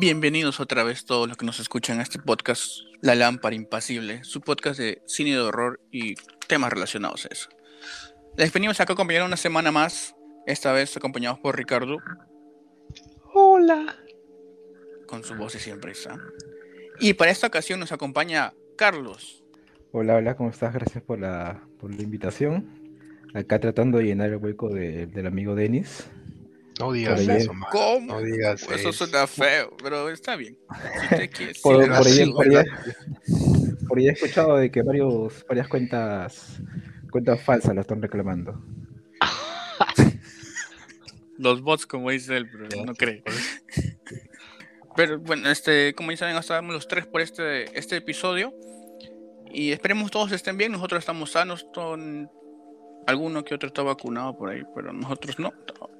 Bienvenidos otra vez todos los que nos escuchan a este podcast La Lámpara Impasible, su podcast de cine de horror y temas relacionados a eso. Les venimos acá a acompañar una semana más, esta vez acompañados por Ricardo. Hola. Con su voz y siempre está. Y para esta ocasión nos acompaña Carlos. Hola, hola, ¿cómo estás? Gracias por la, por la invitación. Acá tratando de llenar el hueco del amigo Denis. No digas eso, man. ¿Cómo? No digas Eso eso. suena feo, pero está bien. Si Por, por ahí, así, por ahí- ¿verdad? por ahí he escuchado de que varios, varias cuentas, cuentas falsas la están reclamando. Los bots, como dice él, pero no cree. Pero bueno, este, como ya saben, estamos los tres por este, este episodio. Y esperemos todos estén bien. Nosotros estamos sanos. Con... Alguno que otro está vacunado por ahí, pero nosotros no.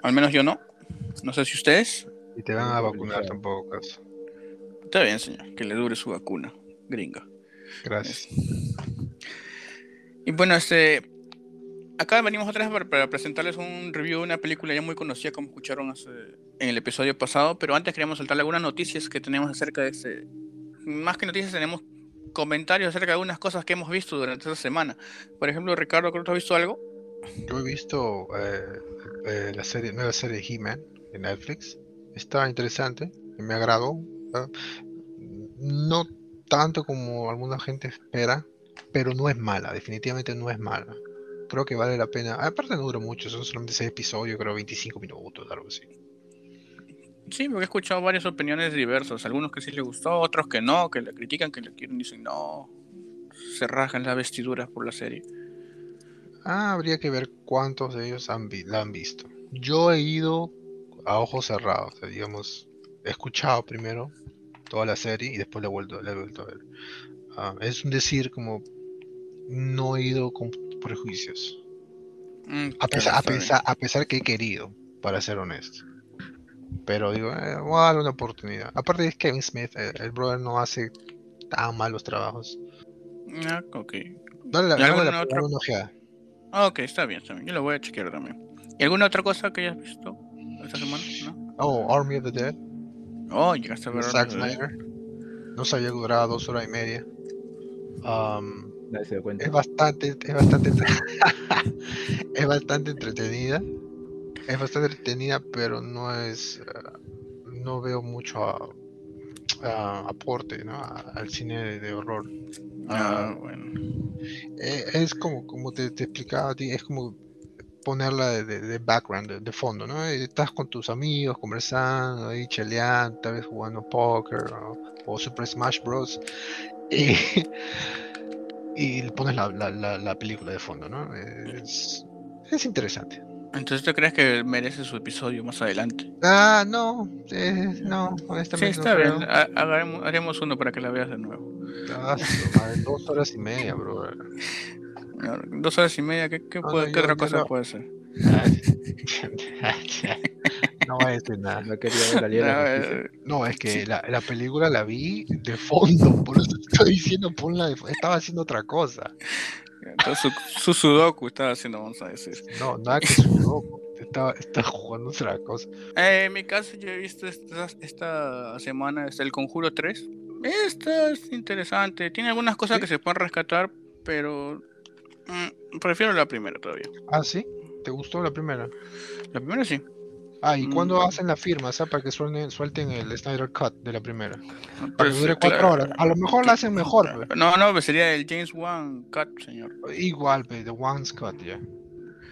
Al menos yo no. No sé si ustedes. Y te van a vacunar tampoco, caso. Está bien, señor. Que le dure su vacuna. Gringa. Gracias. Y bueno, este. Acá venimos otra vez para, para presentarles un review de una película ya muy conocida, como escucharon hace- en el episodio pasado. Pero antes queríamos soltarle algunas noticias que tenemos acerca de este. Más que noticias, tenemos comentarios acerca de algunas cosas que hemos visto durante esta semana. Por ejemplo, Ricardo, ¿creo que tú has visto algo? Yo he visto eh, eh, la serie, nueva serie He-Man en Netflix. Está interesante, me agradó. No tanto como alguna gente espera, pero no es mala, definitivamente no es mala. Creo que vale la pena. Aparte no dura mucho, son solamente 6 episodios, creo 25 minutos, algo así. Sí, porque he escuchado varias opiniones diversas. Algunos que sí les gustó, otros que no, que la critican, que la quieren, dicen no. Se rajan las vestiduras por la serie. Ah, habría que ver cuántos de ellos han la han visto. Yo he ido a ojos cerrados, o sea, digamos, he escuchado primero toda la serie y después la he vuelto, la he vuelto a ver. Ah, es un decir como no he ido con prejuicios, Mm, a pesar, a, pesar, a pesar que he querido, para ser honesto. Pero digo, eh, voy a darle una oportunidad. Aparte es Kevin Smith, eh, el brother no hace tan malos trabajos. Ah, ok. Dale, la- ¿Y dale alguna la- otra? dale una ojeada. Ah, ok, está bien, está bien. Yo lo voy a chequear también. ¿Y alguna otra cosa que hayas visto esta semana? ¿No? Oh, Army of the Dead. Oh, llegaste a ver. Zack Snyder. No sabía que duraba dos horas y media. Nadie se cuenta. es bastante, es bastante, es bastante entretenida. Es bastante entretenida, pero no es, ah, no veo mucho ah, ah, aporte, ¿no? a- al cine de, de horror. Ah, bueno. Eh, es como, como te, te explicaba a ti, es como ponerla de, de- de background, de, de fondo, ¿no? Eh, Estás con tus amigos conversando, ahí cheleando, tal vez jugando póker o, o Super Smash Bros. Y, y le pones la, la- la- la película de fondo, ¿no? Es, es interesante. Entonces, ¿tú crees que merece su episodio más adelante? Ah, no, eh, no, Sí, honestamente está no bien. Ha- Haremos, haremos uno para que la veas de nuevo. Ah, madre, dos horas y media, bro. Dos horas y media, ¿qué, qué No, puede- no, qué yo- otra yo cosa no- puede ser? no voy a decir nada. No quería ver la Justicia. eh, No, es que la, la película la vi de fondo, por eso te estoy diciendo ponla de fo- Estaba haciendo otra cosa. entonces su, su sudoku estaba haciendo, vamos a decir. No, nada que su loco. Estaba, estaba jugando otra cosa. Eh, en mi caso, yo he visto esta, esta semana es El Conjuro 3. Esta es interesante. Tiene algunas cosas ¿Sí? que se pueden rescatar, pero mm, prefiero la primera todavía. Ah, sí. ¿Te gustó la primera? La primera sí. Ah, ¿y cuándo Mm. hacen la firma? ¿sabes? Para que suelten, suelten el Snyder Cut de la primera. Para Pues, que dure eh, cuatro claro. horas. A lo mejor la hacen mejor. pues. No, no, pues sería el James Wan Cut, señor. Igual, pe, The One's Cut, ya.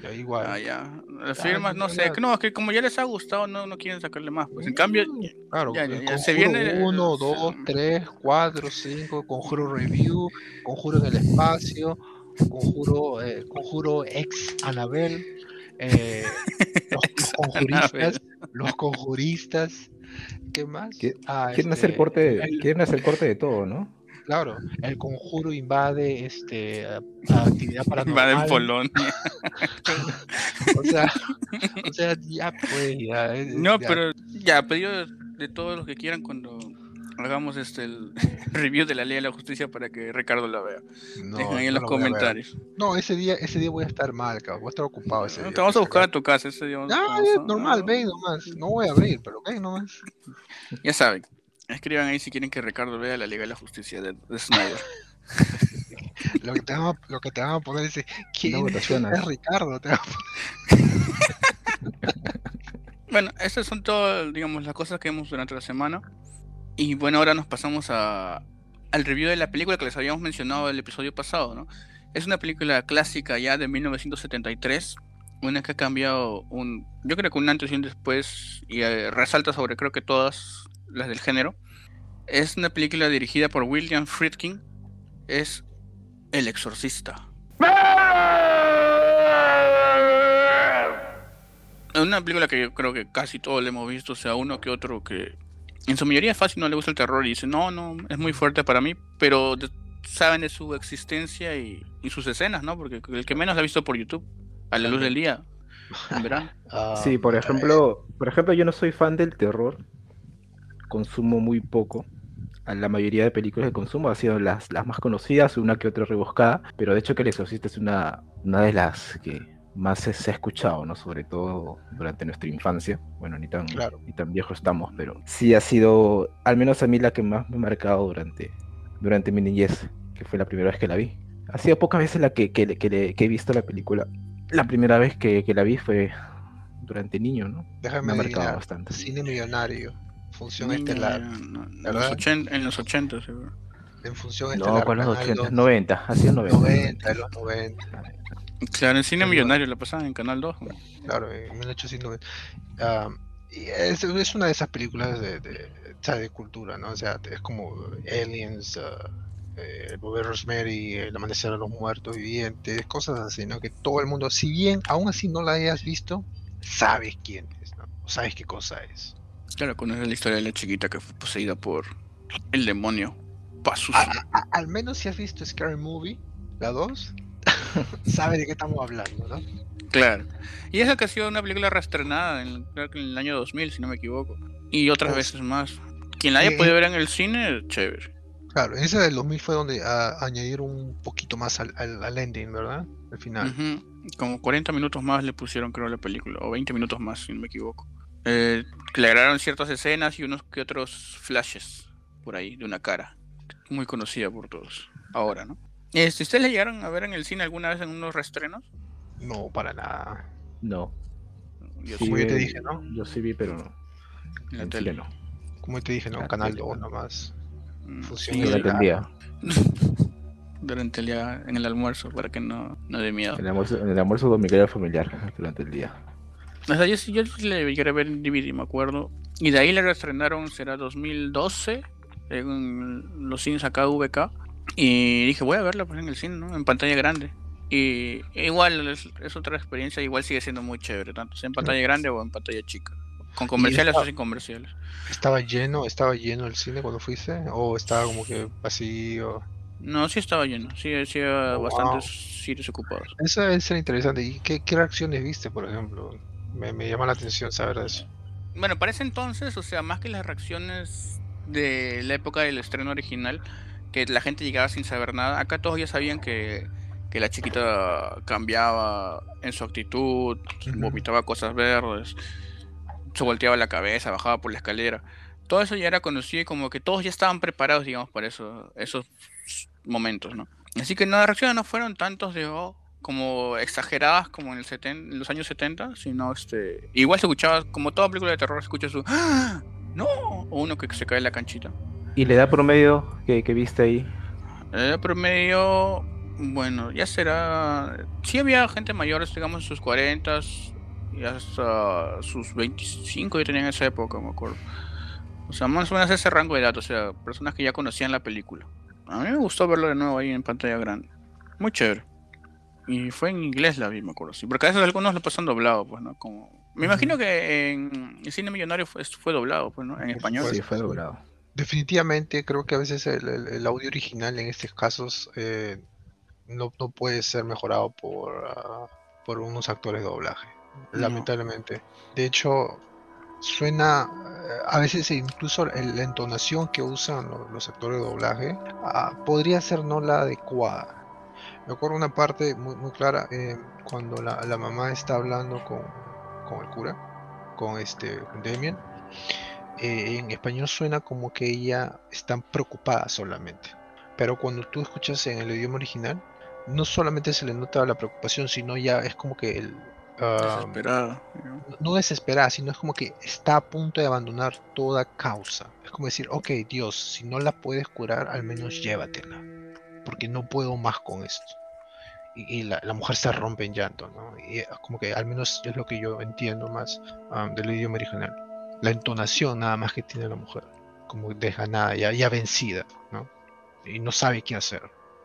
Ya, igual. Ah, ya. Las Ah, firmas, no sé. no. No, es que como ya les ha gustado, no, no quieren sacarle más. Pues en cambio, Claro, ya, el ya, ya, se Conjuro viene, 1, eh, 2, se- 3, 4, 5, Conjuro Review, Conjuro en el espacio, Conjuro, eh, Conjuro ex Anabel, eh, los, los conjuristas, los conjuristas, ¿qué más? ¿Qué- Ah, Quieren este, hacer corte, el- quieren hacer corte de todo, ¿no? Claro, el conjuro invade este actividad paranormal. en Polonia. O sea, o sea, ya pues, ya. es- No, ya. pero ya, pedido de, de todos los que quieran cuando hagamos este el review de la ley de la justicia para que Ricardo la vea. No, Dejen ahí en no los lo comentarios. No, ese día, ese día voy a estar mal, cabrón. Voy a estar ocupado ese No, día. te vamos a buscar a tu casa ese día. Ah, a- normal, ven nomás. No voy a abrir, pero ven nomás. Ya saben. Escriban ahí si quieren que Ricardo vea la Liga de la Justicia de, de Snyder. Lo que te van a, lo que te van a poner es ¿quién votaciones. es Ricardo? Te van a poner- Bueno, estas son todas, digamos, las cosas que vimos durante la semana. Y bueno, ahora nos pasamos a, al review de la película que les habíamos mencionado el episodio pasado, ¿no? Es una película clásica ya de 1973, una que ha cambiado un, yo creo que un antes y un después y eh, resalta sobre creo que todas las del género. Es una película dirigida por William Friedkin, es El Exorcista. Es una película que yo creo que casi todos le hemos visto, o sea, uno que otro que en su mayoría fácil no le gusta el terror y dice, no, no, es muy fuerte para mí, pero saben de su existencia y, y sus escenas, ¿no? Porque el que menos la ha visto por YouTube, a la luz del día, verano. Ah, Sí, por ejemplo, por ejemplo, yo no soy fan del terror. Consumo muy poco. A La mayoría de películas que consumo han sido las, las más conocidas, una que otra rebuscada, pero de hecho que El Exorcista es una, una de las que más se, se ha escuchado, ¿no? Sobre todo durante nuestra infancia. Bueno, ni tan, Claro. ni tan viejos estamos, pero sí ha sido, al menos a mí, la que más me ha marcado durante, durante mi niñez, que fue la primera vez que la vi. Ha sido pocas veces la que, que, que le- que he visto la película. La primera vez que, que la vi fue durante niño, ¿no? Déjame me ha marcado adivinar. bastante. Cine millonario. Función Niño, estelar. no, en, ¿verdad? los 80, en los 80, seguro. En función No, estelar. ¿cuál los Canal 80? 2, 90, ha sido 90. 90, en los 90. Claro, en Cine Claro. Millonario la pasaban en Canal 2. ¿no? Claro, en 1890. Ah, y es, es una de esas películas de, de, sea, de cultura, ¿no? O sea, es como Aliens, ah, eh, el bebé Rosemary, el amanecer de los muertos vivientes, cosas así, ¿no? Que todo el mundo, si bien aún así no la hayas visto, sabes quién es, ¿no? O sabes qué cosa es. Claro, conoces la historia de la chiquita que fue poseída por el demonio. A- al menos si has visto Scary Movie, la 2, sabes de qué estamos hablando, ¿no? Claro. Y esa que ha sido una película reestrenada en, creo que en el año 2000, si no me equivoco. Y otras Oh. veces más. Quien la haya Eh, podido ver en el cine, chévere. Claro, esa del 2000 fue donde ah, añadieron un poquito más al, al, al ending, ¿verdad? Al final. Como 40 minutos más le pusieron, creo, a la película. O 20 minutos más, si no me equivoco. Eh, le agregaron ciertas escenas y unos que otros flashes por ahí de una cara. Muy conocida por todos. Ahora, ¿no? Este, ¿Ustedes la llegaron a ver en el cine alguna vez en unos reestrenos? No, para nada. No. Yo sí como yo te dije, ¿no? Yo sí vi, pero no. en la En tele. Chile no. Como te dije, ¿no? La Canal tele, 2 ¿no? nomás. Sí, Durante el día. durante el día en el almuerzo para que no, no dé miedo. El almuerzo, el almuerzo dominical familiar durante el día. O sea, yo, yo le llegué a ver en DVD, me acuerdo. Y de ahí le reestrenaron, será 2012, en los cines acá VK. Y dije, voy a verla pues, en el cine, ¿no? En pantalla grande. Y igual es, es otra experiencia, igual sigue siendo muy chévere, tanto sea en pantalla grande o en pantalla chica. Con comerciales o esta- sin comerciales. ¿Estaba lleno? ¿Estaba lleno el cine cuando fuiste? ¿O estaba como que vacío? No, sí estaba lleno, sí, sí había Oh, bastantes sitios ocupados. Eso ser interesante. ¿Y qué, qué reacciones viste, por ejemplo? Me, me llama la atención saber de eso. Bueno, para ese entonces, o sea, más que las reacciones de la época del estreno original, que la gente llegaba sin saber nada, acá todos ya sabían que, que la chiquita cambiaba en su actitud, Ujú. vomitaba cosas verdes, se volteaba la cabeza, bajaba por la escalera. Todo eso ya era conocido y como que todos ya estaban preparados, digamos, para eso, esos momentos, ¿no? Así que no, las reacciones no fueron tantos de oh, como exageradas como en, el seten- en los años 70, sino este igual se escuchaba, como toda película de terror, se escucha su ¡Ah! ¡No! O uno que se cae en la canchita. ¿Y la edad promedio que, que viste ahí? El promedio, bueno, ya será. Sí había gente mayor, digamos, en sus 40 y hasta sus 25 yo tenía en esa época, me acuerdo. O sea, más o menos ese rango de edad, o sea, personas que ya conocían la película. A mí me gustó verlo de nuevo ahí en pantalla grande. Muy chévere. Y fue en inglés la vi, me acuerdo. Sí, porque a veces algunos lo pasan doblado, pues, ¿no? Como... Me imagino que en el cine millonario fue, fue doblado, pues, ¿no? En español. Sí, fue doblado. Definitivamente creo que a veces el, el- el audio original en estos casos eh, no, no puede ser mejorado por, ah, por unos actores de doblaje, Lamentablemente. De hecho, suena, eh, a veces incluso la entonación que usan lo- los, actores de doblaje ah, podría ser no la adecuada. Me acuerdo una parte muy, muy clara eh, cuando la, la mamá está hablando con, con el cura, con este con Damien eh, en español suena como que ella está preocupada solamente. Pero cuando tú escuchas en el idioma original, no solamente se le nota la preocupación, sino ya es como que el... Desesperada. no desesperada, sino es como que está a punto de abandonar toda causa. Es como decir, ok, Dios, si no la puedes curar, al menos llévatela. Porque no puedo más con esto. Y, y la, la mujer se rompe en llanto, ¿no? Y es como que al menos es lo que yo entiendo más ah, del idioma original. La entonación nada más que tiene la mujer. Como desganada, ya, ya vencida, ¿no? Y no sabe qué hacer.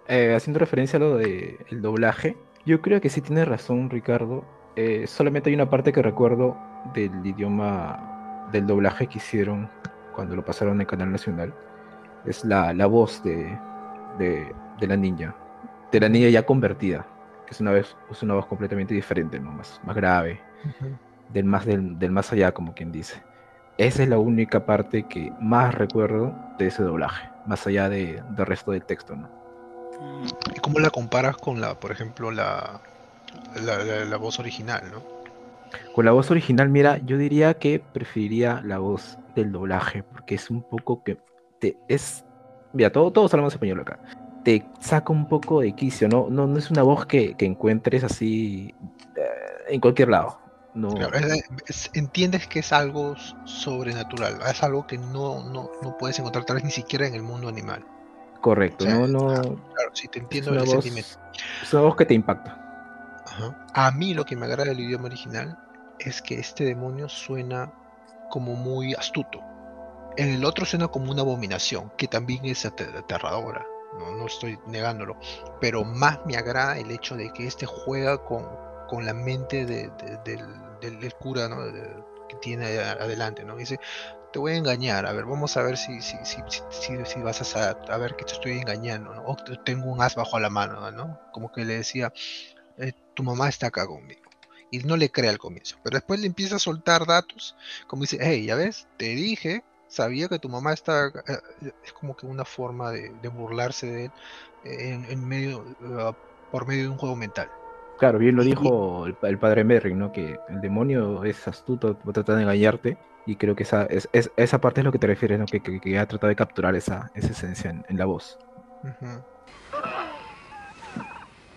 Eh, haciendo referencia a lo del doblaje, yo creo que sí tiene razón Ricardo. Eh, solamente hay una parte que recuerdo del idioma del doblaje que hicieron cuando lo pasaron en Canal Nacional. Es la, la voz de, de, de la niña. De la niña ya convertida. Que es una, vez, es una voz completamente diferente, ¿no? más, más grave. Del más, del, del más allá, como quien dice. Esa es la única parte que más recuerdo de ese doblaje. Más allá de, del resto del texto, ¿no? ¿Y cómo la comparas con la, por ejemplo, la, la, la- la voz original, ¿no? Con la voz original, mira, yo diría que preferiría la voz del doblaje, porque es un poco que te es. Mira, todo, todos hablamos español acá. Te saca un poco de quicio, ¿no? No, no es una voz que, que encuentres así eh, en cualquier lado. No, Claro, es- es- entiendes que es algo sobrenatural, es algo que no, no, no puedes encontrar tal vez ni siquiera en el mundo animal. correcto, o sea, no, no. Claro, sí te Es entiendo una, el voz, sentimiento. es una voz que te impacta. A mí lo que me agrada del idioma original es que este demonio suena como muy astuto. En el otro suena como una abominación, que también es ate- aterradora. No, no estoy negándolo. Pero más me agrada el hecho de que este juega con, con la mente de- de- del, del- cura ¿no? que tiene adelante. ¿no? Dice, te voy a engañar, a ver, vamos a ver si, si, si, si, si- vas a, a ver que te estoy engañando, ¿no? O te- tengo un as bajo la mano, ¿no? Como que le decía, eh, tu mamá está acá conmigo. Y no le cree al comienzo. Pero después le empieza a soltar datos. Como dice, hey, ya ves, te dije, sabía que tu mamá está acá". Eh, Es como que una forma de, de burlarse de él en, en medio, eh, por medio de un juego mental. Claro, bien lo dijo el, el padre Merrick, ¿no? Que el demonio es astuto, va a tratar de engañarte. Y creo que esa, es, es- esa parte es lo que te refieres, ¿no? Que, que, que ha tratado de capturar esa, esa esencia en, en la voz. Ujú.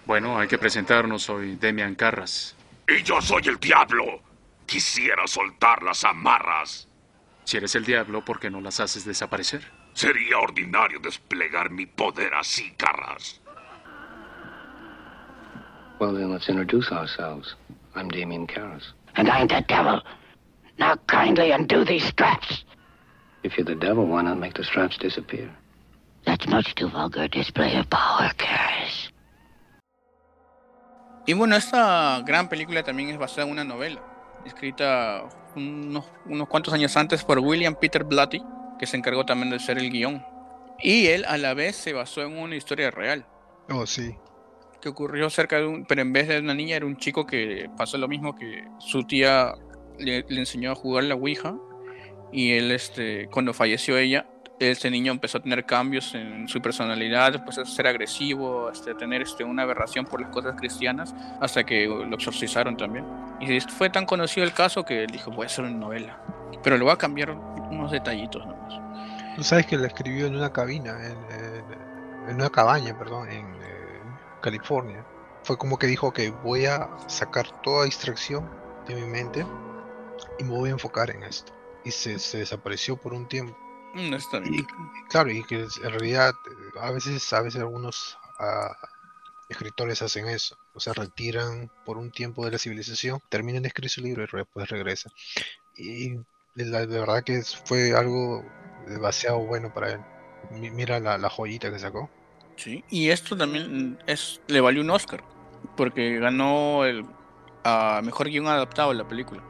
Bueno, hay que presentarnos. Soy Demian Carras. Y yo soy el diablo. Quisiera soltar las amarras. Si eres el diablo, ¿por qué no las haces desaparecer? Sería ordinario desplegar mi poder así, Carras. Well, then let's introduce ourselves. I'm Damien Karras. And I'm the devil. Now kindly undo these straps. If you're the devil, why not make the straps disappear? That's much too vulgar display of power, Karis. Y bueno, esta gran película también es basada en una novela, escrita unos, unos cuantos años antes por William Peter Blatty, que se encargó también de hacer el guion. Y él a la vez se basó en una historia real, Oh, sí. que ocurrió cerca de un, pero en vez de una niña era un chico que pasó lo mismo que su tía le, le enseñó a jugar la Ouija y él, este, cuando falleció ella, ese niño empezó a tener cambios en su personalidad, empezó a ser agresivo, este, a tener este, una aberración por las cosas cristianas, hasta que lo exorcizaron también. Y fue tan conocido el caso que dijo, voy a hacer una novela. Pero le voy a cambiar unos detallitos nomás. Tú sabes que la escribió en una cabina, en, una cabaña, perdón, en eh, California. Fue como que dijo que voy a sacar toda distracción de mi mente y me voy a enfocar en esto. Y se desapareció por un tiempo. Mm, está bien. Y, claro, y que en realidad a veces, a veces algunos ah, escritores hacen eso. O sea, retiran por un tiempo de la civilización, terminan de escribir su libro y después regresan. Y la, de verdad que fue algo demasiado bueno para él. Mi- Mira la, la joyita que sacó. Sí, y esto también es, le valió un Oscar, porque ganó el a mejor guion adaptado de la película,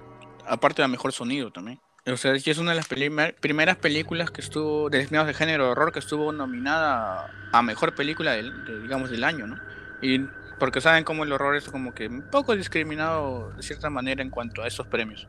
aparte de mejor sonido también. O sea, sí es una de las primeras películas que estuvo, de de género de horror, que estuvo nominada a mejor película del, de, digamos, del año, ¿no? Y porque saben cómo el horror es como que un poco discriminado de cierta manera en cuanto a esos premios.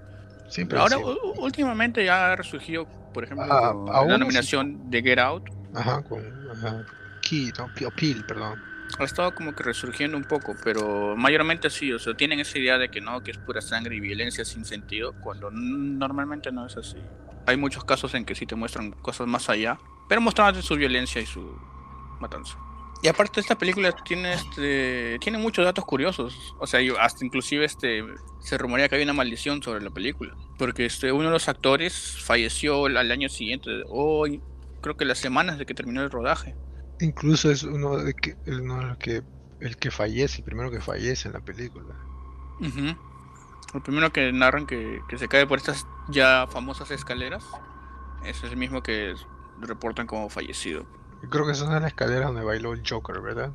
Siempre Ahora, últimamente ya ha resurgido, por ejemplo, Ah, la sí. nominación de Get Out, Ajá, con ajá, Key, no, Peel, perdón. Ha estado como que resurgiendo un poco, pero mayormente sí, o sea, tienen esa idea de que no, que es pura sangre y violencia sin sentido, cuando normalmente no es así. hay muchos casos en que sí te muestran cosas más allá, pero mostrando su violencia y su matanza. Y aparte esta película tiene este tiene muchos datos curiosos, o sea, yo- hasta inclusive este se rumorea que hay una maldición sobre la película, porque este uno de los actores falleció al año siguiente, o creo que las semanas de que terminó el rodaje. Incluso es uno de que, el, uno de los que, el que fallece, el primero que fallece en la película. Ujú. El primero que narran que, que se cae por estas ya famosas escaleras es el mismo que reportan como fallecido. Yo creo que de las escaleras donde bailó el Joker, ¿verdad?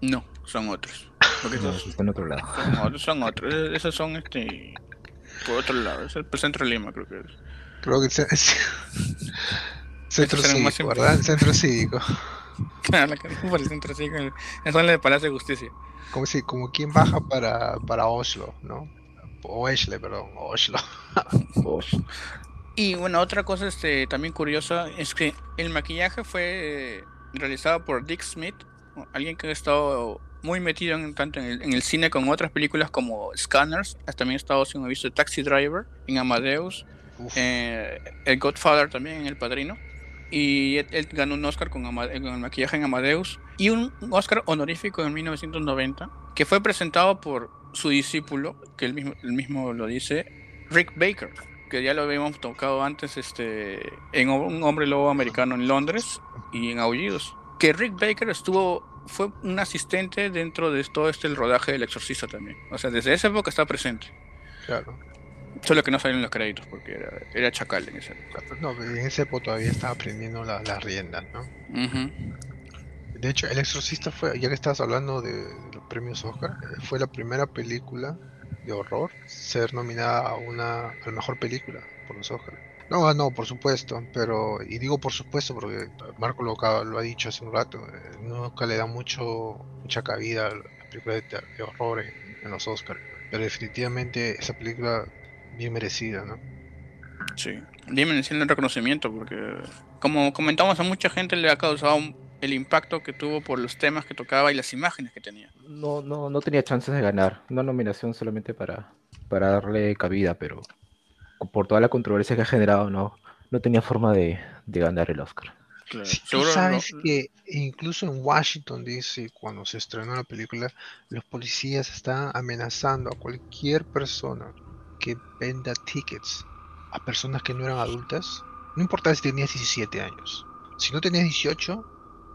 No, son otros. Porque No, esos está en otro lado. son otros, son otros. Eh, Esos son este por otro lado, es el centro de Lima, creo que es. Creo que es, es- Centro serán más Cívico, simple. ¿verdad? Centro Cívico. Claro, la que por el centro sí, con el- es la de Palacio de Justicia. Como si, como quien baja para, para Oslo, ¿no? O Oslo, perdón, Oslo. Y bueno, otra cosa este, también curiosa es que el maquillaje fue eh, realizado por Dick Smith, alguien que ha estado muy metido en, tanto en el, en el cine con otras películas como Scanners, también ha estado haciendo visto Taxi Driver, en Amadeus, eh, El Godfather también en El Padrino. Y él, ganó un Oscar con, Ama- con el maquillaje en Amadeus y un Oscar honorífico en 1990 que fue presentado por su discípulo, que él mismo, él mismo lo dice, Rick Baker, que ya lo habíamos tocado antes este, en Un hombre lobo americano en Londres y en Aullidos. Que Rick Baker estuvo, fue un asistente dentro de todo este el rodaje del Exorcista también. O sea, desde esa época está presente. claro. Solo que no salen los créditos porque era, era chacal en época. No, en ese época todavía estaba aprendiendo la- las riendas, ¿no? De hecho, El Exorcista fue, ya que estabas hablando de, los premios Oscar, fue la primera película de horror ser nominada a una a la mejor película por los Oscar. No, ah, no, por supuesto, pero y digo por supuesto porque Marco lo, lo ha dicho hace un rato, eh, nunca le da mucho mucha cabida a las películas de, de horror en, en los Oscars, pero definitivamente esa película bien merecida, ¿no? Sí. Dime en el reconocimiento porque, como comentamos, a mucha gente le ha causado el impacto que tuvo por los temas que tocaba y las imágenes que tenía. No, no, no tenía chances de ganar. Una nominación solamente para, para darle cabida, pero por toda la controversia que ha generado, no, no tenía forma de, de ganar el Oscar. Claro. Tú sabes no- que incluso en Washington DC, cuando se estrenó la película, los policías están amenazando a cualquier persona que venda tickets a personas que no eran adultas. No importa si tenías 17 años. Si no tenías 18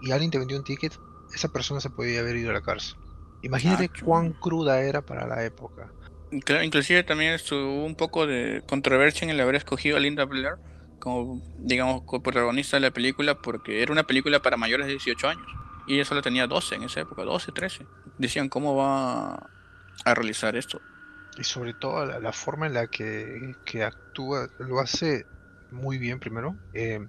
y alguien te vendió un ticket, esa persona se podía haber ido a la cárcel. Imagínate Ah, cuán cruda era para la época. Claro, inclusive también estuvo un poco de controversia en el haber escogido a Linda Blair como, digamos, protagonista de la película porque era una película para mayores de 18 años. Y ella solo tenía 12 en esa época, 12, 13. Decían, ¿cómo va a realizar esto? Y sobre todo la, la forma en la que, que actúa, lo hace muy bien primero. eh,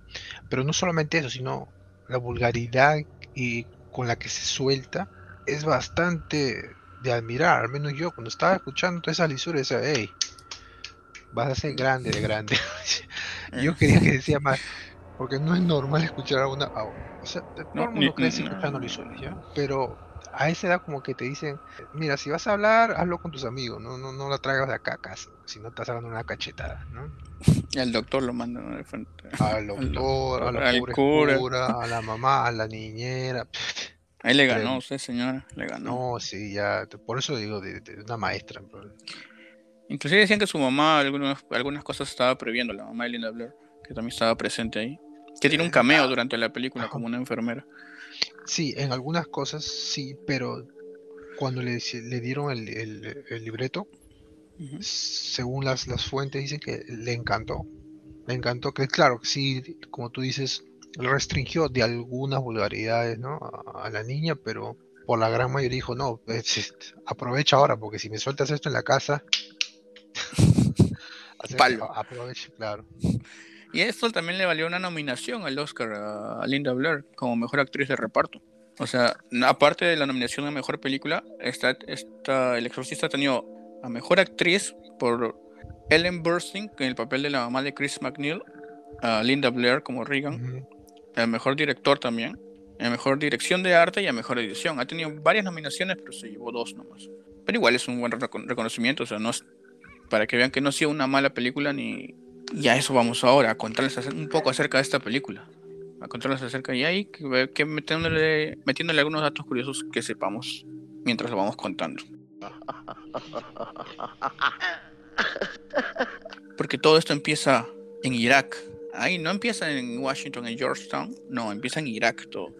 pero no solamente eso, sino la vulgaridad y con la que se suelta es bastante de admirar. Al menos yo cuando estaba escuchando toda esa lisura decía, hey, vas a ser grande de grande. yo quería que decía más, porque no es normal escuchar a una... a- o sea, todo No, el mundo crece escuchando lisuras, ¿ya? Pero a esa edad como que te dicen, mira, si vas a hablar, hazlo con tus amigos, no, no, no la traigas de acá a casa, si no estás dando una cachetada, ¿no? Y al doctor lo mandan de frente. Al doctor, a la al pobre cura. cura, a la mamá, a la niñera. Ahí le ganó usted, señora, le ganó. No, sí, ya, por eso digo, de, de una maestra. bro. Inclusive decían que su mamá algunas, algunas cosas estaba previendo, la mamá de Linda Blair, que también estaba presente ahí. Que tiene un cameo durante la película como una enfermera. Sí, en algunas cosas sí, pero cuando le, dieron el, el- el libreto, según las, las fuentes dicen que le encantó. Le encantó que, claro, sí, como tú dices, le restringió de algunas vulgaridades, ¿no? A, a la niña, pero por la gran mayoría dijo, no, pues, aprovecha ahora, porque si me sueltas esto en la casa, Palo. aprovecha, claro. Y esto también le valió una nominación al Oscar a, Linda Blair como mejor actriz de reparto. O sea, aparte de la nominación a mejor película, está, está, El Exorcista ha tenido a mejor actriz por Ellen Burstyn en el papel de la mamá de Chris McNeil, a Linda Blair como Regan, Ujú. a mejor director también, a mejor dirección de arte y a mejor edición. Ha tenido varias nominaciones, pero se llevó dos nomás. Pero igual es un buen reco- reconocimiento, o sea, no es, para que vean que no ha sido una mala película ni Y a eso vamos ahora, a contarles un poco acerca de esta película. A contarles acerca y ahí que, que metiéndole, metiéndole algunos datos curiosos que sepamos mientras lo vamos contando. Porque todo esto empieza en Irak. Ahí no empieza en Washington, en Georgetown, no, empieza en Irak todo.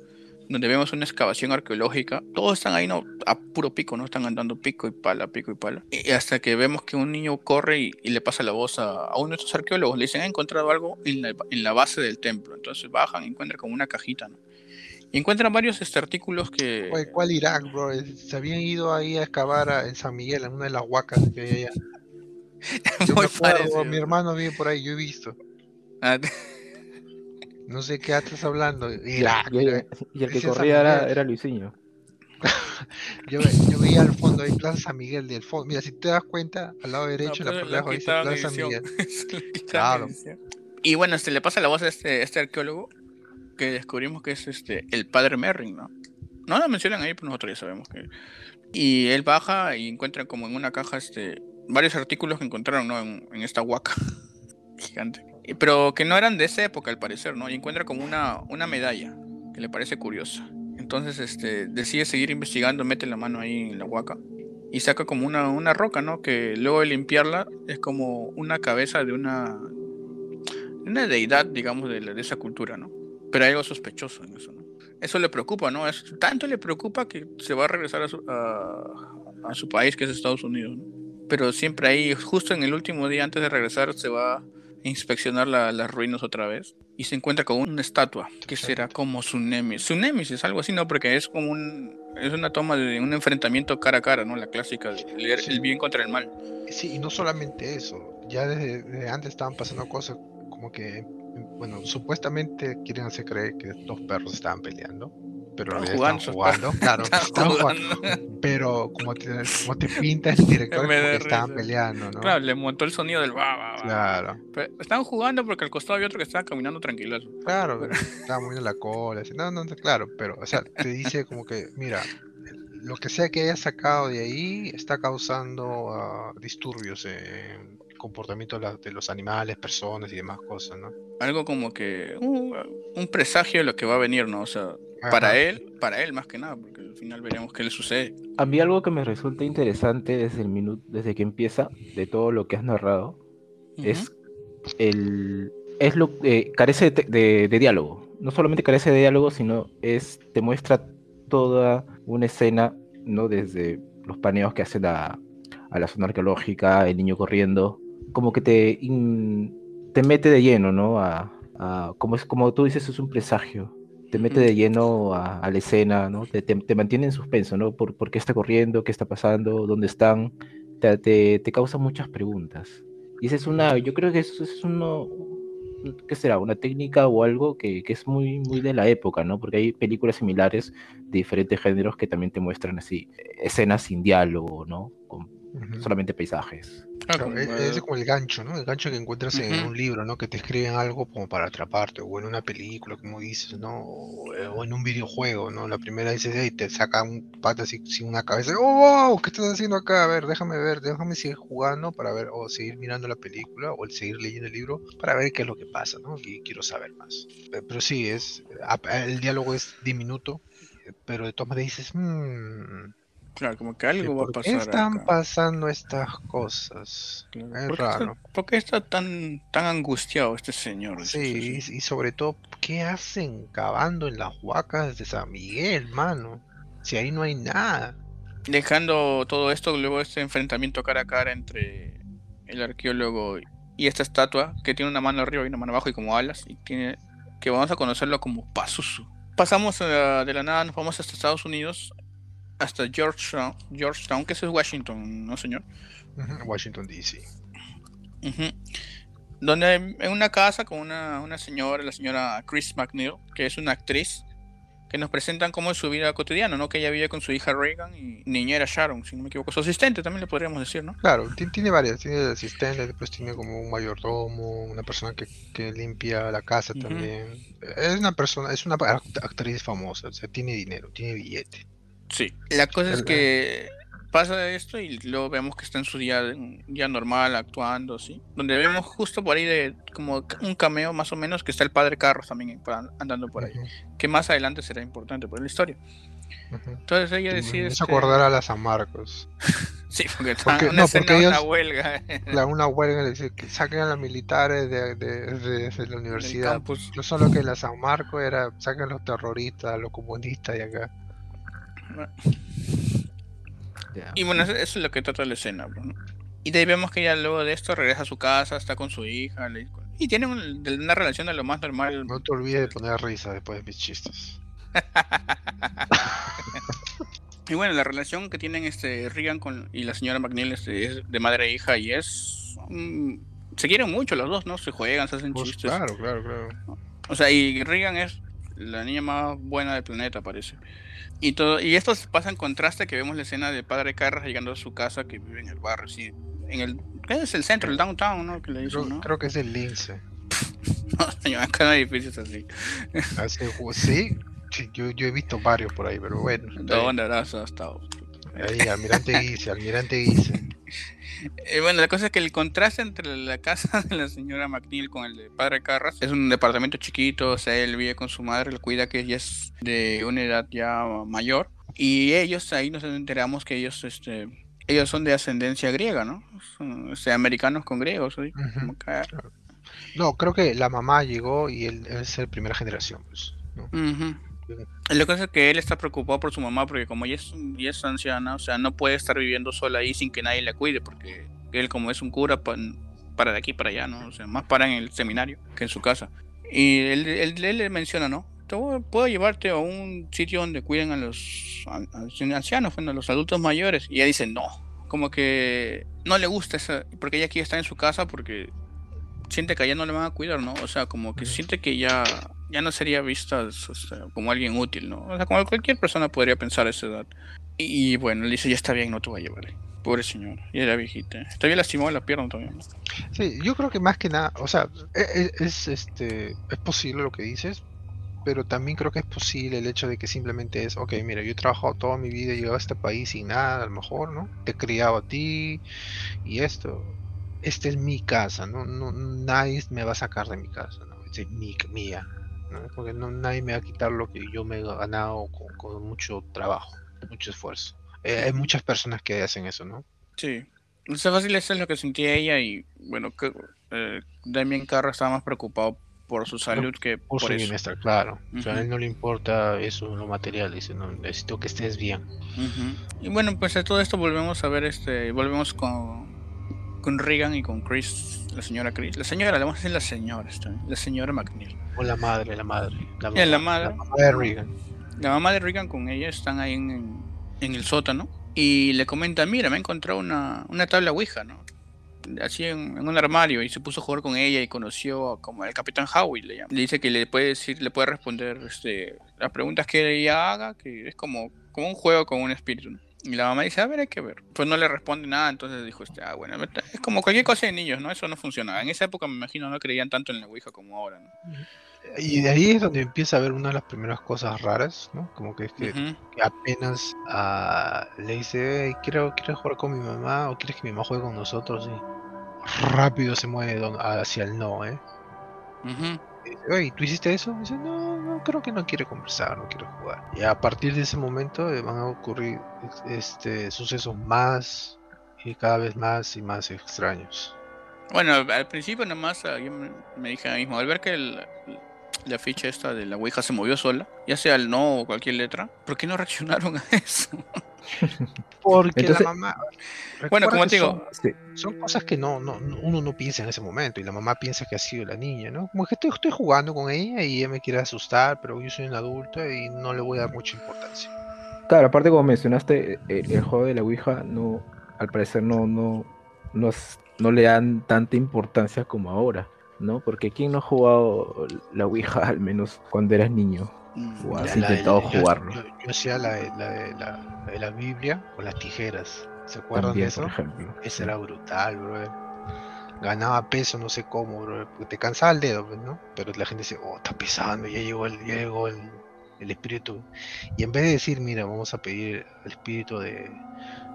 Donde vemos una excavación arqueológica. Todos están ahí, no, a puro pico, ¿no? Están andando pico y pala, pico y pala. Y hasta que vemos que un niño corre y, y le pasa la voz a, a uno de estos arqueólogos. Le dicen, ha encontrado algo en la, en la base del templo. Entonces bajan y encuentran como una cajita, ¿no? Y encuentran varios este, artículos que... Oye, ¿cuál Irak, bro? Eh, Se habían ido ahí a excavar a- en San Miguel, en una de las huacas que hay allá. Yo me acuerdo, parecido. mi hermano vive por ahí, yo he visto. No sé qué estás hablando. Y, y- yo, y el que corría era, era Luisinho. yo, yo veía al fondo ahí Plaza San Miguel del fondo. Mira, si te das cuenta, al lado derecho, No, la abajo dice Plaza San. Miguel. Se Claro. Y bueno, este, le pasa la voz a este, este arqueólogo que descubrimos que es este el padre Merrin, ¿no? No lo mencionan ahí, pero nosotros ya sabemos que. Y él baja y encuentra como en una caja este varios artículos que encontraron, ¿no? En, en esta huaca gigante. Pero que no eran de esa época, al parecer, ¿no? Y encuentra como una, una medalla que le parece curiosa. Entonces, este, decide seguir investigando, mete la mano ahí en la huaca y saca como una, una roca, ¿no? Que luego de limpiarla es como una cabeza de una, una deidad, digamos, de, la- de esa cultura, ¿no? Pero hay algo sospechoso en eso, ¿no? Eso le preocupa, ¿no? Es, tanto le preocupa que se va a regresar a su, a, a su país, que es Estados Unidos, ¿no? Pero siempre ahí, justo en el último día antes de regresar, se va inspeccionar la- las ruinas otra vez y se encuentra con una estatua que será como su némesis. Su némesis, algo así, ¿no? Porque es como un... Es una toma de un enfrentamiento cara a cara, ¿no? La clásica, de leer Sí. el bien contra el mal. Sí, y no solamente eso, ya desde, desde antes estaban pasando cosas como que, bueno, supuestamente quieren hacer creer que dos perros estaban peleando, pero realidad jugando, jugando, claro, estaban jugando, jugando. pero como te, como te pinta el director, que estaban peleando, ¿no? Claro, le montó el sonido del va, va, va. Claro, Pero estaban jugando porque al costado había otro que estaba caminando tranquilo. claro, estaba moviendo la cola, así, no, no, no, claro, pero, o sea, te dice como que, mira, lo que sea que haya sacado de ahí está causando ah, disturbios en el comportamiento de, la- de los animales, personas y demás cosas, ¿no? Algo como que uh, un presagio de lo que va a venir, ¿no? O sea, para Ajá. él, para él más que nada, porque al final veremos qué le sucede. A mí algo que me resulta interesante desde el minuto, desde que empieza, de todo lo que has narrado, es el es lo eh, carece de, de- de diálogo. No solamente carece de diálogo, sino es te muestra toda una escena, no desde los paneos que hacen a, a la zona arqueológica, el niño corriendo, como que te in- te mete de lleno, ¿no? A, a- como es como tú dices es un presagio. Te mete de lleno a, a la escena, ¿no? Te, te- te mantiene en suspenso, ¿no? ¿Por, por qué está corriendo? ¿Qué está pasando? ¿Dónde están? Te, te, te causa muchas preguntas. Y esa es una, yo creo que eso es uno, ¿qué será? Una técnica o algo que, que es muy, muy de la época, ¿no? Porque hay películas similares de diferentes géneros que también te muestran así, escenas sin diálogo, ¿no? Con Solamente paisajes. Ah, Claro, es como el gancho, ¿no? El gancho que encuentras en Ujú. un libro, ¿no? Que te escriben algo como para atraparte, o en una película, como dices, ¿no? O, eh, o en un videojuego, ¿no? La primera dices, y te saca un pata así, sin una cabeza, ¡oh, wow! ¿Qué estás haciendo acá? A ver, déjame ver, déjame seguir jugando para ver, o seguir mirando la película, o el seguir leyendo el libro, para ver qué es lo que pasa, ¿no? Y quiero saber más. Eh, Pero sí, es, el diálogo es diminuto, eh, pero de todas maneras dices, mmm, claro, como que algo va a ¿por qué pasar. están acá. pasando estas cosas? Claro. Es ¿Por qué está- raro. ¿Por qué está tan, tan angustiado este señor? Sí, y, y sobre todo, ¿qué hacen cavando en las huacas de San Miguel, mano? Si ahí no hay nada. Dejando todo esto, luego este enfrentamiento cara a cara entre el arqueólogo y esta estatua que tiene una mano arriba y una mano abajo y como alas y tiene que vamos a conocerlo como Pazuzu. Pasamos eh, de la nada, nos vamos hasta Estados Unidos, hasta Georgetown, Georgetown, que eso es Washington, ¿no señor? Washington DC. Ujú. Donde en una casa con una, una señora, la señora Chris McNeil, que es una actriz, que nos presentan cómo es su vida cotidiana, ¿no? Que ella vive con su hija Reagan y niñera Sharon, si no me equivoco. Su asistente también le podríamos decir, ¿no? Claro, ti- tiene varias, tiene asistente, después tiene como un mayordomo, una persona que, que limpia la casa también. Es una persona, es una act- actriz famosa, o sea, tiene dinero, tiene billete. Sí. La cosa es que pasa esto y luego vemos que está en su día, día normal actuando, ¿sí? Donde vemos justo por ahí de como un cameo más o menos que está el padre Carros también andando por ahí, que más adelante será importante por la historia. Entonces ella decide... Me acordar a la San Marcos. sí, porque, está una, una huelga. La, una huelga, le dice que saquen a los militares de, de, de, la universidad. No solo que la San Marcos era, saquen a los terroristas, a los comunistas de acá. Y bueno, eso, es lo que trata la escena. Y de ahí vemos que ella luego de esto regresa a su casa, está con su hija. y tienen una relación de lo más normal. No te olvides de poner risa después de mis chistes. y bueno, la relación que tienen este Regan con, y la señora McNeil este, es de madre e hija y es... se quieren mucho los dos, ¿no? Se juegan, se hacen pues chistes. Claro, claro, claro. O sea, y Regan es la niña más buena del planeta, parece. Y todo y esto pasa en contraste que vemos la escena de padre Carras llegando a su casa que vive en el barrio, sí, en el ¿qué es el centro, el downtown, ¿no? Que le creo, ¿no? creo que es el Lince. no, acá no hay edificios así. sí, yo, yo he visto varios por ahí, pero bueno. ¿Dónde habrás estado? Ahí, Almirante Guise, Almirante Guise. Eh, bueno, la cosa es que el contraste entre la casa de la señora McNeil con el de padre Carras es un departamento chiquito, o sea, él vive con su madre, le cuida que ella es de una edad ya mayor. Y ellos, ahí nos enteramos que ellos, este, ellos son de ascendencia griega, ¿no? Son, o sea, americanos con griegos. No, creo que la mamá llegó y él, es de primera generación, pues. ¿no? Lo que es que él está preocupado por su mamá porque como ella es, es anciana, o sea, no puede estar viviendo sola ahí sin que nadie la cuide porque él como es un cura para de aquí para allá, ¿no? O sea, más para en el seminario que en su casa. Y él, él, le menciona, ¿no? Puedo llevarte a un sitio donde cuiden a los ancianos, a los adultos mayores. Y ella dice, no. Como que no le gusta esa, porque ella aquí está en su casa porque siente que allá no le van a cuidar, ¿no? O sea, como que siente que ya, ya no sería vista como alguien útil, ¿no? O sea, como cualquier persona podría pensar a esa edad. Y, bueno, le dice, ya está bien, no te voy a llevar. Pobre señor, y era viejita. Está bien lastimado la pierna todavía. Sí, yo creo que más que nada, o sea, es, e, es, este, es posible lo que dices, pero también creo que es posible el hecho de que simplemente es, ok, mira, yo he trabajado toda mi vida, he llegado a este país sin nada, a lo mejor, ¿no? Te he criado a ti y esto esta es mi casa, ¿no? no nadie me va a sacar de mi casa, ¿no? Es mi, mía, ¿no? Porque no, nadie me va a quitar lo que yo me he ganado con, mucho trabajo, mucho esfuerzo. Eh, hay muchas personas que hacen eso, ¿no? Sí. No sé fácil eso es lo que sentía ella y bueno, que eh, Damien Carro estaba más preocupado por su salud que por, su bienestar, claro. O sea, a él no le importa eso, lo material, dice, no, necesito que estés bien. Y bueno, pues a todo esto volvemos a ver, este, volvemos con con Regan y con Chris, la señora Chris. La señora, le vamos a decir la señora, la señora McNeil. O la madre, la madre. La, mamá, la, madre, la mamá de Regan. La mamá de Regan con ella están ahí en, en, el sótano y le comenta, mira, me he encontrado una, una tabla Ouija, ¿no? Así en, un armario y se puso a jugar con ella y conoció como el Capitán Howie, le, llama. le dice que le puede decir, le puede responder este, las preguntas que ella haga, que es como, como un juego con un espíritu, ¿no? Y la mamá dice, a ver, hay que ver. Pues no le responde nada, entonces dijo, este, ah, bueno, es como cualquier cosa de niños, ¿no? Eso no funcionaba. En esa época me imagino no creían tanto en la Ouija como ahora, ¿no? Y de ahí es donde empieza a ver una de las primeras cosas raras, ¿no? Como que, es que, apenas uh, le dice, quiero, quiero jugar con mi mamá o quieres que mi mamá juegue con nosotros, y rápido se mueve hacia el no, ¿eh? Oye, ¿tú hiciste eso? dice, no, no, creo que no quiere conversar, no quiere jugar. Y a partir de ese momento eh, van a ocurrir este, sucesos más y cada vez más y más extraños. Bueno, al principio nomás ah, yo me, dije a mí mismo, al ver que la ficha esta de la Ouija se movió sola, ya sea el no o cualquier letra, ¿por qué no reaccionaron a eso? Porque la mamá. Bueno, como te digo. Son, cosas que no, no, uno no piensa en ese momento y la mamá piensa que ha sido la niña, ¿no? Como que estoy, estoy jugando con ella y ella me quiere asustar, pero yo soy un adulto y no le voy a dar mucha importancia. Claro, aparte, como mencionaste, eh, el, juego de la Ouija, no, al parecer, no, no, no, no le dan tanta importancia como ahora. ¿no? Porque ¿quién no ha jugado la Ouija al menos cuando eras niño? O has intentado jugarlo. Yo, hacía la, la, de la Biblia con las tijeras. ¿Se acuerdan de eso? Por ejemplo. Ese era brutal, bro. Ganaba peso, no sé cómo, bro. Porque te cansaba el dedo, pues, ¿no? Pero la gente dice, oh, está pesando, ya llegó el, ya llegó el, el espíritu. Y en vez de decir, mira, vamos a pedir el espíritu de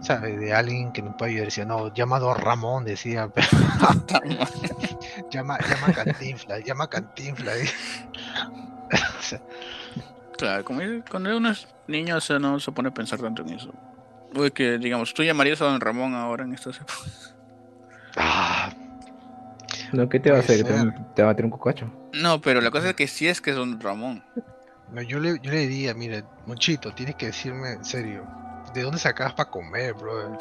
¿sabes? De alguien que no puede ayudar. Decía, no, llama a Don Ramón, decía. pero llama, llama a Cantinflas, llama a Cantinflas. o sea, Claro, como cuando uno es niño, o sea, no se pone a pensar tanto en eso. Uy, que digamos, tú llamarías a Don Ramón ahora en estas épocas. ah, No, ¿qué te va a hacer? ¿Te, ser. va- te va a meter un cocacho? No, pero la cosa es que sí es que es Don Ramón. no, yo, le, yo le diría, mire, Monchito, tienes que decirme en serio, ¿de dónde sacabas para comer, bro?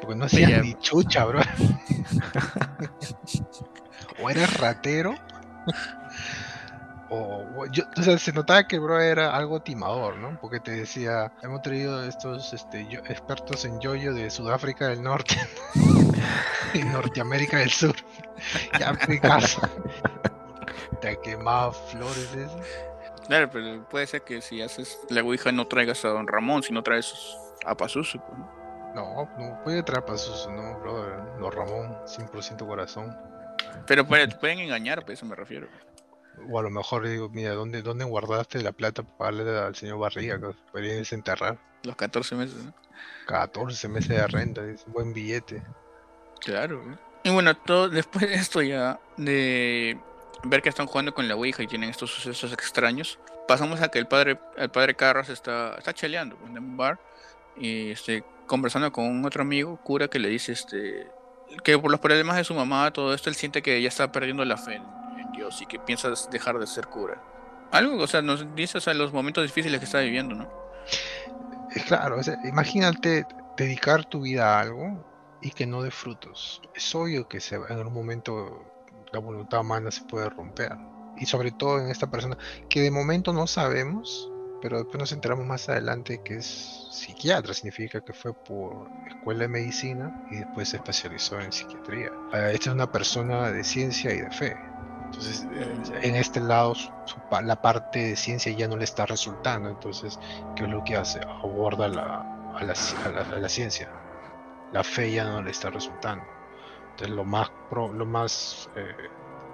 Porque no hacías ni chucha, bro. o eres ratero, o, yo, o sea, se notaba que bro era algo timador, ¿no? Porque te decía, hemos traído estos este, yo- expertos en yoyo de Sudáfrica del Norte y Norteamérica del Sur. Ya me caso. Te quemaba flores. Claro, pero puede ser que si haces la ouija no traigas a Don Ramón, sino traes a Pazuzu. Pues, ¿no? No, no puede traer pasos, no, brother. No, Ramón, 100% corazón. Pero puede- te pueden engañar, pues a eso me refiero. O a lo mejor digo, mira, ¿dónde, dónde guardaste la plata para pagarle al señor Barriga? que desenterrar. Los 14 meses, ¿no? 14 meses de renta, es un buen billete. Claro. Y bueno, todo, después de esto ya, de ver que están jugando con la Ouija y tienen estos sucesos extraños, pasamos a que el padre, el padre Carras está, está cheleando en un bar y este, conversando con un otro amigo, cura, que le dice este, que por los problemas de su mamá, todo esto, él siente que ya está perdiendo la fe Dios y que piensa dejar de ser cura. Algo, o sea, nos dice o sea, los momentos difíciles que está viviendo, ¿no? Claro, o sea, imagínate dedicar tu vida a algo y que no dé frutos. Es obvio que se, en algún momento la voluntad humana se puede romper. Y sobre todo en esta persona que de momento no sabemos, pero después nos enteramos más adelante que es psiquiatra, significa que fue por escuela de medicina y después se especializó en psiquiatría. Eh, Esta es una persona de ciencia y de fe. Entonces, eh, en este lado, su- la parte de ciencia ya no le está resultando. Entonces, ¿qué es lo que hace? Aborda la, a, la, a la- a la ciencia. La fe ya no le está resultando. Entonces, lo más, pro- lo más eh,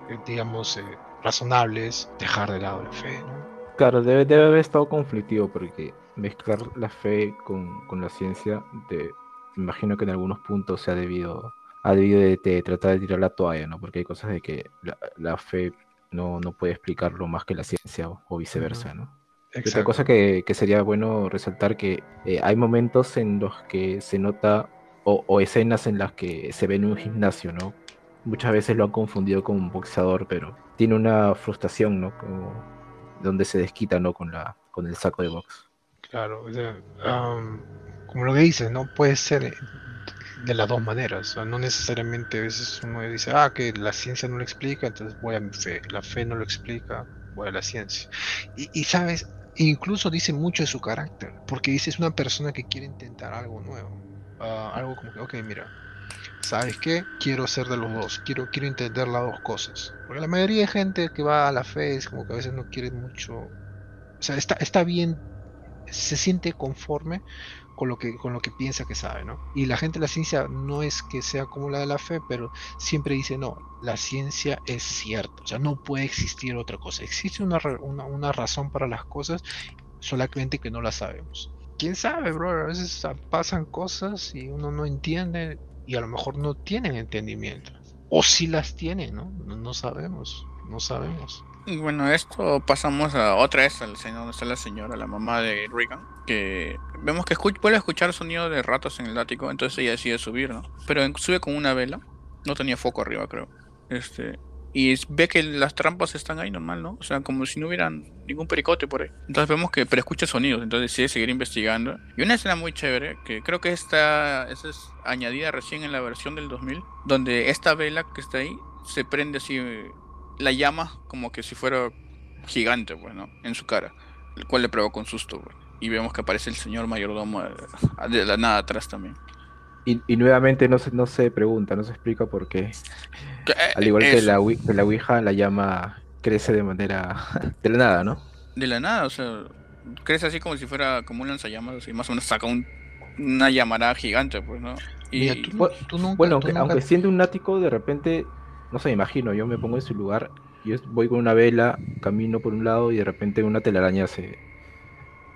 eh, digamos, eh, razonable es dejar de lado la fe. ¿no? Claro, debe, debe haber estado conflictivo porque mezclar la fe con, con la ciencia, de, imagino que en algunos puntos se ha debido, ha debido de, de tratar de tirar la toalla, ¿no? Porque hay cosas de que la, la fe no, no puede explicarlo más que la ciencia o, o viceversa, ¿no? Y otra Exacto. cosa que, que sería bueno resaltar que eh, hay momentos en los que se nota o, o escenas en las que se ve en un gimnasio, ¿no? Muchas veces lo han confundido con un boxeador, pero tiene una frustración, ¿no? Como donde se desquita, ¿no? Con la con el saco de box. Claro, o sea, como lo que dices, no puede ser eh, de las dos maneras. No necesariamente a veces uno dice, ah, que la ciencia no lo explica, entonces voy a mi fe. La fe no lo explica, voy a la ciencia. Y, y sabes, incluso dice mucho de su carácter, porque dice es una persona que quiere intentar algo nuevo. Ah, algo como que, ok, mira, ¿sabes qué? Quiero ser de los dos, quiero, quiero entender las dos cosas. Porque la mayoría de gente que va a la fe es como que a veces no quiere mucho. O sea, está, está bien se siente conforme con lo que con lo que piensa que sabe, ¿no? Y la gente de la ciencia no es que sea como la de la fe, pero siempre dice no, la ciencia es cierta, o sea, no puede existir otra cosa, existe una, una, razón para las cosas, solamente que no la sabemos. ¿Quién sabe, bro? A veces pasan cosas y uno no entiende y a lo mejor no tienen entendimiento. O si las tienen, ¿no? No, no sabemos, no sabemos. Y bueno, esto pasamos a otra vez al donde está la señora, la mamá de Regan, que vemos que escucha, puede escuchar sonido de ratos en el ático, entonces ella decide subir, ¿no? Pero sube con una vela, no tenía foco arriba, creo. Este, y ve que las trampas están ahí normal, ¿no? O sea, como si no hubieran ningún pericote por ahí. Entonces vemos que, pero escucha sonidos, entonces decide seguir investigando. Y una escena muy chévere, que creo que esta, esa es añadida recién en la versión del 2000, donde esta vela que está ahí se prende así, la llama como que si fuera gigante, pues, ¿no? En su cara, el cual le provoca un susto, pues. Y vemos que aparece el señor mayordomo eh, de la nada atrás también. Y, y nuevamente no se, no se pregunta, no se explica por qué. Eh, Al igual que la, Ouija- que la Ouija, la llama crece de manera de la nada, ¿no? De la nada, o sea, crece así como si fuera como un lanzallamas, así más o menos saca un, una llamarada gigante, pues, ¿no? Y Mira, tú, nunca, Bueno, tú aunque, nunca- aunque siendo un nático, de repente, no sé, imagino, yo me pongo en su lugar, yo voy con una vela, camino por un lado y de repente una telaraña se,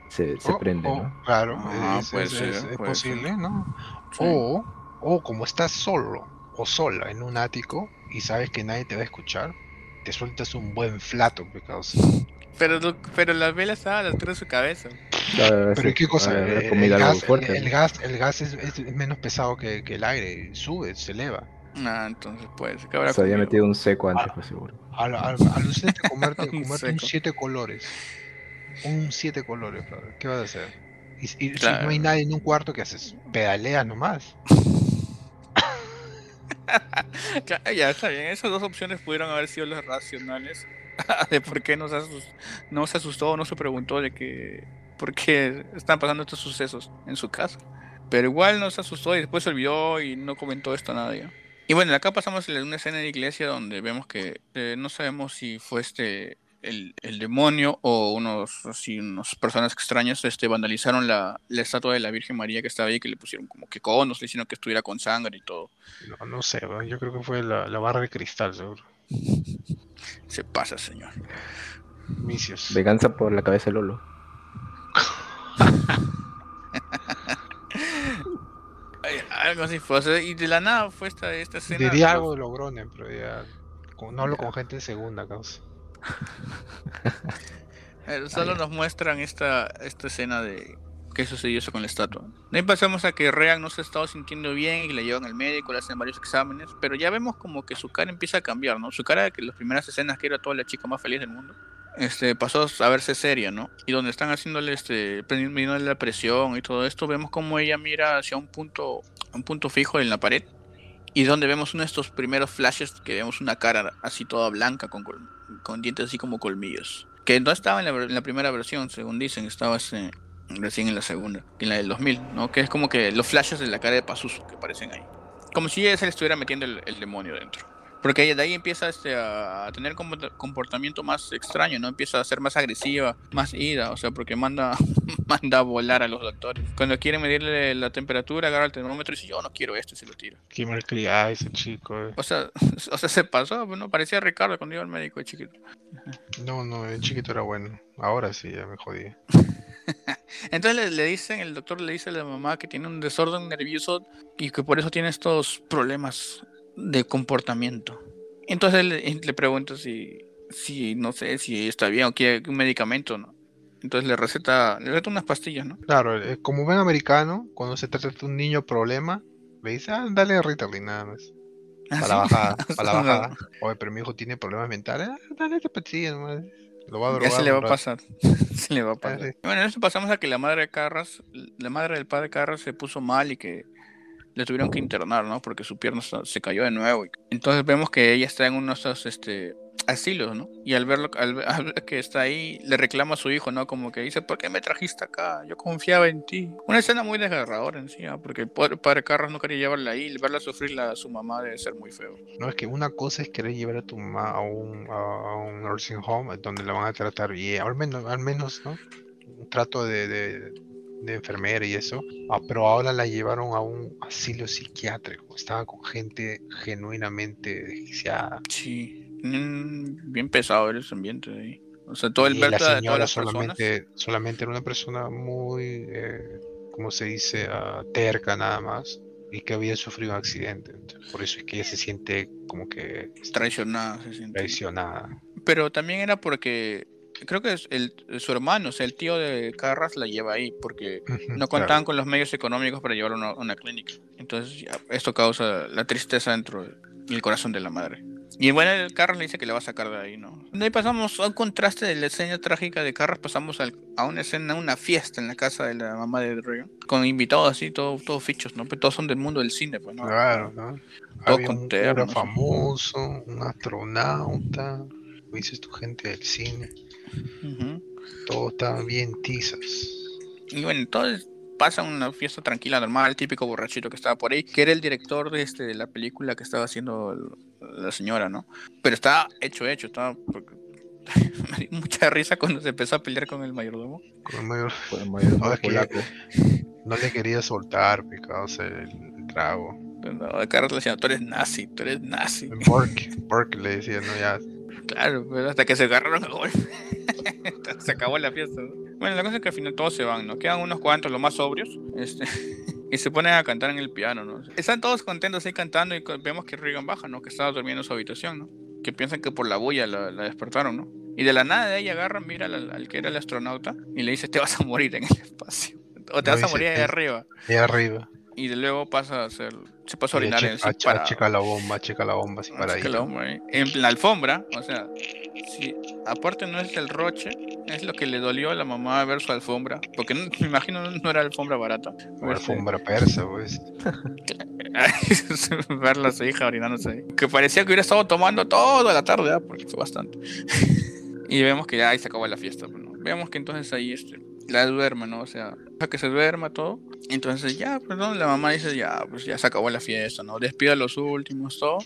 se, se O- prende, o- ¿no? Claro, Ah, es, puede es- ser, es- es puede posible, ¿no? Sí. O, o como estás solo o sola en un ático y sabes que nadie te va a escuchar, te sueltas un buen flato, pe, causa. Pero, pero la vela estaba a la altura de su cabeza. Claro, Pero sí, ¿qué cosa? haber El, el gas, fuerte, el- el gas, el gas es, es menos pesado que, que el aire, sube, se eleva. Ah, entonces habrá Se había comido. metido un seco antes, pues seguro. Al, al, comerte, Un comerte un siete colores. Un siete colores. ¿Qué vas a hacer? Y, y si no hay nadie en un cuarto, ¿qué haces? Pedaleas nomás. Claro, ya está bien. Esas dos opciones pudieron haber sido las racionales de por qué no se, asus- no se asustó o no se preguntó de que por qué están pasando estos sucesos en su casa. Pero igual no se asustó y después se olvidó y no comentó esto a nadie. Y bueno, acá pasamos a una escena de iglesia donde vemos que eh, no sabemos si fue este el, el demonio o unos así unos personas extrañas este vandalizaron la, la estatua de la Virgen María que estaba ahí que le pusieron como que conos, le hicieron que estuviera con sangre y todo. No, no sé, yo creo que fue la, la barra de cristal, seguro. Se pasa, señor. Misios. Venganza por la cabeza de Lolo. Algo así fue. o sea, y de la nada fue esta, esta escena. Diría los- algo de pero ya. con- no hablo con gente en segunda, causa. solo nos muestran esta, esta escena de qué sucedió eso con la estatua. De ahí pasamos a que Rean no se ha estado sintiendo bien y le llevan al médico, le hacen varios exámenes, pero ya vemos como que su cara empieza a cambiar, ¿no? Su cara de que las primeras escenas que era toda la chica más feliz del mundo. Este, pasó a verse seria, ¿no? Y donde están haciéndole este, midiéndole la presión y todo esto, vemos como ella mira hacia un punto, un punto fijo en la pared y donde vemos uno de estos primeros flashes que vemos una cara así toda blanca con, con dientes así como colmillos. Que no estaba en la, en la primera versión, según dicen, estaba este, recién en la segunda, en la del 2000, ¿no? Que es como que los flashes de la cara de Pazuzu que aparecen ahí. Como si ella se le estuviera metiendo el, el demonio dentro. Porque de ahí empieza este, a tener comporta- comportamiento más extraño, ¿no? Empieza a ser más agresiva, más ida, o sea, porque manda, manda a volar a los doctores. Cuando quiere medirle la temperatura, agarra el termómetro y dice, yo no quiero esto, y se lo tira. Qué malcriada ese chico. eh. O sea, o sea, se pasó, ¿no? Parecía Ricardo cuando iba al médico de chiquito. No, no, el chiquito era bueno. Ahora sí, ya me jodí. Entonces le, le dicen, el doctor le dice a la mamá que tiene un desorden nervioso y que por eso tiene estos problemas de comportamiento. Entonces le, le pregunta si, si, no sé, si está bien o quiere un medicamento, ¿no? Entonces le receta, le receta unas pastillas, ¿no? Claro, eh, como buen americano, cuando se trata de un niño problema, le dice, ah, dale Ritalin nada más. Para la bajada, para la bajada. Oye, pero mi hijo tiene problemas mentales, ah, dale esta pastilla nomás. Lo va a drogar. Ya se le va a pasar. se le va a pasar. sí. Bueno, en esto pasamos a que la madre de Carras, la madre del padre de Carras se puso mal y que le tuvieron que internar, ¿no? Porque su pierna se- cayó de nuevo. Entonces vemos que ella está en uno de esos este, asilos, ¿no? Y al verlo, al, al que está ahí, le reclama a su hijo, ¿no? Como que dice, ¿por qué me trajiste acá? Yo confiaba en ti. Una escena muy desgarradora en sí, ¿ah? porque el pobre padre Carras no quería llevarla ahí, verla sufrir la, su mamá debe ser muy feo. No, es que una cosa es querer llevar a tu mamá a un, a un nursing home donde la van a tratar bien, al menos, al menos, ¿no? Un trato de, de, de enfermera y eso. Ah, pero ahora la llevaron a un asilo psiquiátrico. Estaba con gente genuinamente desquiciada. Sí, bien pesado ese ambiente de ahí. O sea, todo el y la todas señora personas. solamente, solamente era una persona muy, eh, ¿cómo se dice? Ah, terca nada más. Y que había sufrido un accidente. Por eso es que ella se siente como que traicionada se siente. traicionada. Pero también era porque creo que es el, su hermano, o sea, el tío de Carras la lleva ahí porque no claro. contaban con los medios económicos para llevarlo a una, clínica. Entonces ya, esto causa la tristeza dentro del corazón de la madre. Y bueno, el Carras le dice que le va a sacar de ahí, ¿no? De ahí pasamos a un contraste de la escena trágica de Carras, pasamos al- a una escena, una fiesta en la casa de la mamá de Regan, con invitados así, todos todos fichos, ¿no? Pero todos son del mundo del cine, pues, ¿no? Claro, ¿no? Todo Había con un famoso, un astronauta, dices tu gente del cine, Todos estaban bien tizas. Y bueno, entonces pasa una fiesta tranquila, normal, el típico borrachito que estaba por ahí, que era el director de, este, de la película que estaba haciendo el- la señora, ¿no? Pero estaba hecho, hecho, estaba... porque- Me dio mucha risa cuando se empezó a pelear con el mayordomo. Con el mayor- Fue el mayor No, es que- polaco. no le quería soltar, pecado, el, el trago. No, Carlos le decía, tú eres nazi, tú eres nazi. Burke, Burke le decía, no, ya, Claro, pero hasta que se agarraron a golpe. Entonces, se acabó la fiesta. ¿no? Bueno, la cosa es que al final todos se van, ¿no? Quedan unos cuantos, los más sobrios, este, y se ponen a cantar en el piano, ¿no? Están todos contentos ahí cantando y vemos que Regan baja, ¿no? Que estaba durmiendo en su habitación, ¿no? Que piensan que por la bulla la, la despertaron, ¿no? Y de la nada de ella agarra, mira al, al que era el astronauta y le dice, te vas a morir en el espacio. O te No vas a morir ahí arriba. Y arriba. Y de luego pasa a ser, se pasa a orinar en sí a- a- parado. checa la bomba, checa la bomba así para ahí. La bomba ahí. En la alfombra, o sea, si aparte no es el roche, es lo que le dolió a la mamá ver su alfombra, porque no- me imagino no, era alfombra barata. Este, alfombra persa, pues. verla a su hija orinándose ahí. Que parecía que hubiera estado tomando toda la tarde, ¿ah? porque fue bastante. y vemos que ya ahí se acabó la fiesta. pues, ¿no? Vemos que entonces ahí este, la duerme, ¿no? O sea, que se duerma todo. Entonces ya, pues ¿no? la mamá dice, ya, pues ya se acabó la fiesta, ¿no? Despide a los últimos, todo.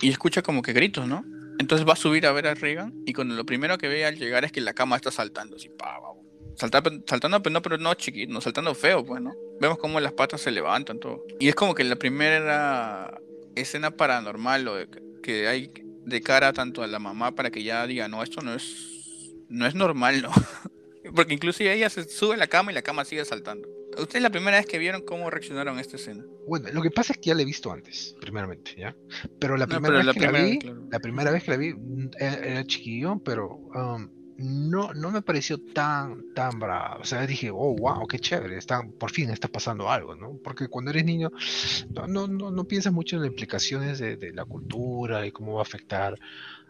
Y escucha como que gritos, ¿no? Entonces va a subir a ver a Regan y cuando lo primero que ve al llegar es que la cama está saltando, así, pa, pa, pa. Salta- saltando, pero no, pero no chiquito, no, saltando feo, pues, ¿no? Vemos como las patas se levantan, todo. Y es como que la primera escena paranormal o de- que hay de cara tanto a la mamá para que ya diga, no, esto no es, no es normal, ¿no? Porque inclusive ella se sube a la cama y la cama sigue saltando. ¿Ustedes la primera vez que vieron cómo reaccionaron a esta escena? Bueno, lo que pasa es que ya la he visto antes, primeramente, ¿ya? Pero la No, primera pero vez la que primera la vi, claro. la primera vez que la vi mm, era, era chiquillo, pero um, no, no me pareció tan, tan brava. O sea, dije, oh, wow, qué chévere, está, por fin está pasando algo, ¿no? Porque cuando eres niño, no, no, no, no piensas mucho en las implicaciones de, de la cultura y cómo va a afectar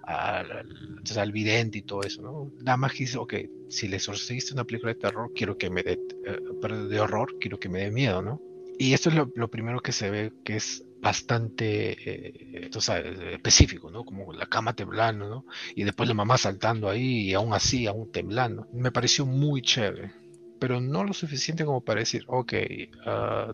al, al- o sea, al vidente y todo eso, ¿no? Nada más que dices, ok, si le sucediste una película de terror, quiero que me dé, eh, perdón, de horror, quiero que me dé miedo, ¿no? Y esto es lo, lo primero que se ve que es bastante eh, tú sabes, específico, ¿no? Como la cama temblando, ¿no? Y después la mamá saltando ahí y aún así, aún temblando. Me pareció muy chévere, pero no lo suficiente como para decir, ok, ah,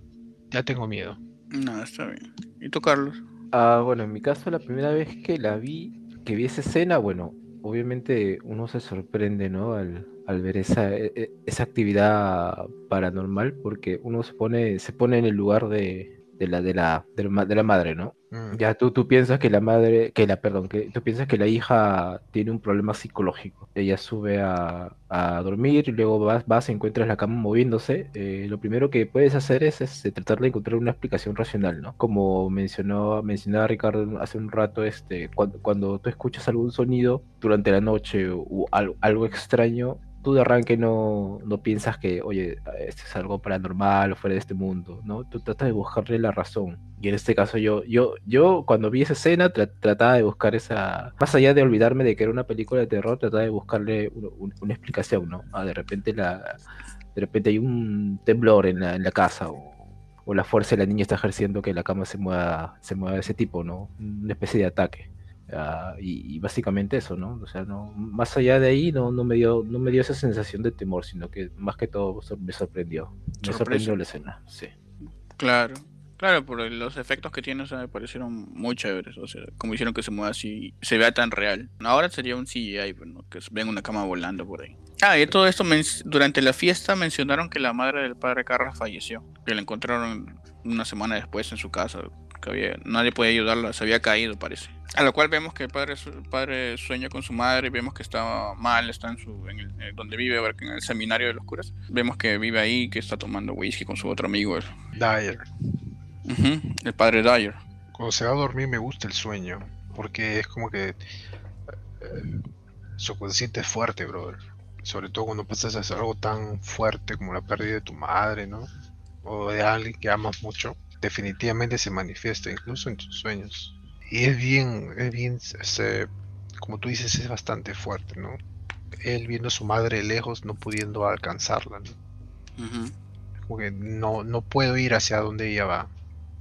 ya tengo miedo. No, está bien. ¿Y tú, Carlos? Ah, bueno, en mi caso, la primera vez que la vi, que vi esa escena, bueno, obviamente uno se sorprende, ¿no? Al, al ver esa, e- e- esa actividad paranormal, porque uno se pone, se pone en el lugar de, de la, de la, de la, ma- de la madre, ¿no? Mm, Ya tú, tú piensas que la madre, que la, perdón, que tú piensas que la hija tiene un problema psicológico. Ella sube a, a dormir y luego vas, vas y encuentras la cama moviéndose. eh, lo primero que puedes hacer es, este, tratar de encontrar una explicación racional, ¿no? Como mencionó, mencionaba Ricardo hace un rato, este, cuando, cuando tú escuchas algún sonido durante la noche o algo, algo extraño, tú de arranque no, no piensas que, oye, esto es algo paranormal o fuera de este mundo, ¿no? Tú tratas de buscarle la razón. Y en este caso yo, yo, yo cuando vi esa escena tra- trataba de buscar esa, más allá de olvidarme de que era una película de terror, trataba de buscarle un- un- una explicación, ¿no? Ah, de repente la, de repente hay un temblor en la, en la casa o, o la fuerza de la niña está ejerciendo que la cama se mueva, se mueva de ese tipo, ¿no? Una especie de ataque. Ah, y, y básicamente eso, ¿no? O sea, no, más allá de ahí no, no me dio, no me dio esa sensación de temor, sino que más que todo me sorprendió. Me Sorpresa. sorprendió la escena, sí. Claro, claro, por los efectos que tiene, o sea, me parecieron muy chéveres, o sea, como hicieron que se mueva así, se vea tan real. Ahora sería un CGI, bueno, que ven una cama volando por ahí. Ah, y todo esto, durante la fiesta mencionaron que la madre del padre Carras falleció, que la encontraron una semana después en su casa, que había, nadie podía ayudarla, se había caído, parece. A lo cual vemos que el padre, su- el padre sueña con su madre, vemos que está mal, está en, su, en el, eh, donde vive, en el seminario de los curas. Vemos que vive ahí, que está tomando whisky con su otro amigo, el- Dyer. El padre Dyer. Cuando se va a dormir me gusta el sueño, porque es como que eh, subconsciente es fuerte, brother. Sobre todo cuando pasas a hacer algo tan fuerte como la pérdida de tu madre, ¿no? O de alguien que amas mucho. Definitivamente se manifiesta incluso en tus sueños. Y es bien, es bien, este, como tú dices, es bastante fuerte, ¿no? Él viendo a su madre lejos, no pudiendo alcanzarla, ¿no? No, no puedo ir hacia donde ella va.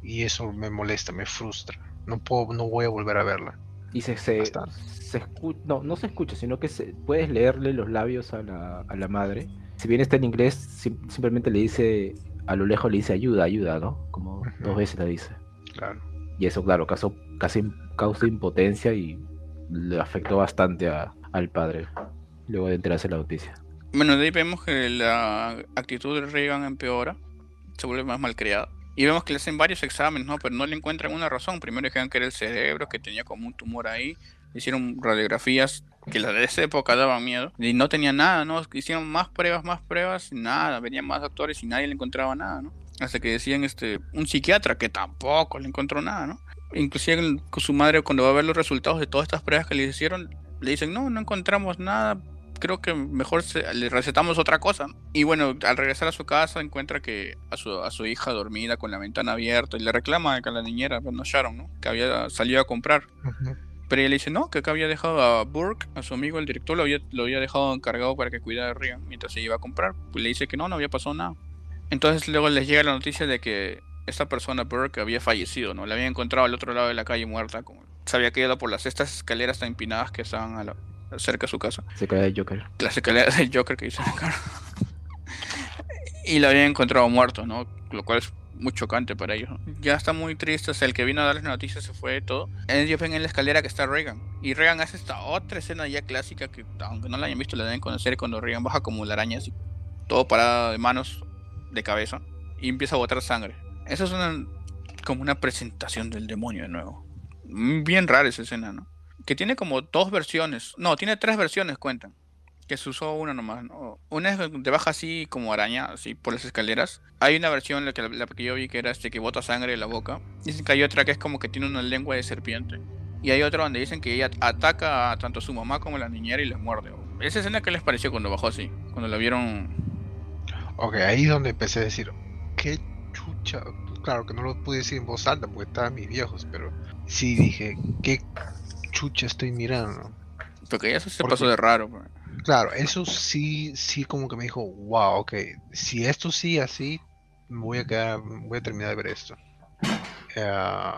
Y eso me molesta, me frustra. No puedo, no voy a volver a verla. Y se, se, se escu- no, no se escucha, sino que se, puedes leerle los labios a la, a la madre. Si bien está en inglés, sim- simplemente le dice, a lo lejos le dice ayuda, ayuda, ¿no? Como Ujú. dos veces le dice. Claro. Y eso, claro, causó, casi causa impotencia y le afectó bastante a- al padre, luego de enterarse de la noticia. Bueno, de ahí vemos que la actitud de Reagan empeora, se vuelve más malcriada. Y vemos que le hacen varios exámenes, ¿no? Pero no le encuentran una razón. Primero dijeron que era el cerebro, que tenía como un tumor ahí. Hicieron radiografías que las de esa época daban miedo. Y no tenía nada, ¿no? Hicieron más pruebas, más pruebas, nada. Venían más doctores y nadie le encontraba nada, ¿no? Hasta que decían este, un psiquiatra que tampoco le encontró nada, ¿no? Inclusive su madre cuando va a ver los resultados de todas estas pruebas que le hicieron, le dicen, no, no encontramos nada, creo que mejor se- le recetamos otra cosa. Y bueno, al regresar a su casa encuentra que a su, a su hija dormida con la ventana abierta y le reclama que a la niñera, bueno, Sharon, ¿no? Que había salido a comprar. Ujú. Pero ella le dice, no, que acá había dejado a Burke, a su amigo el director, lo había, lo había dejado encargado para que cuidara de Regan mientras se iba a comprar. Pues le dice que no, no había pasado nada. Entonces luego les llega la noticia de que esta persona, Burke, había fallecido, ¿no? La había encontrado al otro lado de la calle muerta, como se había caído por las estas escaleras tan empinadas que estaban a la- cerca de su casa. Se cae el Joker. Las escaleras del Joker que dice la y lo habían encontrado muerto, ¿no? Lo cual es muy chocante para ellos. Ya está muy triste, o sea, el que vino a darles noticias se fue de todo. Ellos ven en la escalera que está Reagan. Y Reagan hace esta otra escena ya clásica que, aunque no la hayan visto, la deben conocer cuando Reagan baja como la araña, así, todo parado de manos, de cabeza, y empieza a botar sangre. Eso es una, como una presentación del demonio de nuevo. Bien rara esa escena, ¿no? Que tiene como dos versiones. No, tiene tres versiones, cuentan. Que se usó una nomás, ¿no? Una es de baja así como araña, así por las escaleras. Hay una versión, la que, la que yo vi, que era este que bota sangre de la boca. Dicen que hay otra que es como que tiene una lengua de serpiente. Y hay otra donde dicen que ella ataca a tanto a su mamá como a la niñera y les muerde. Esa escena que les pareció cuando bajó así, cuando la vieron. Ok, ahí es donde empecé a decir, qué chucha. Claro que no lo pude decir en voz alta porque estaban mis viejos, pero sí dije, qué chucha estoy mirando. Porque ella se ¿Por pasó qué? de raro. pues. Claro, eso sí, sí como que me dijo, wow, ok, si esto sigue así, voy a quedar, voy a terminar de ver esto. Eh,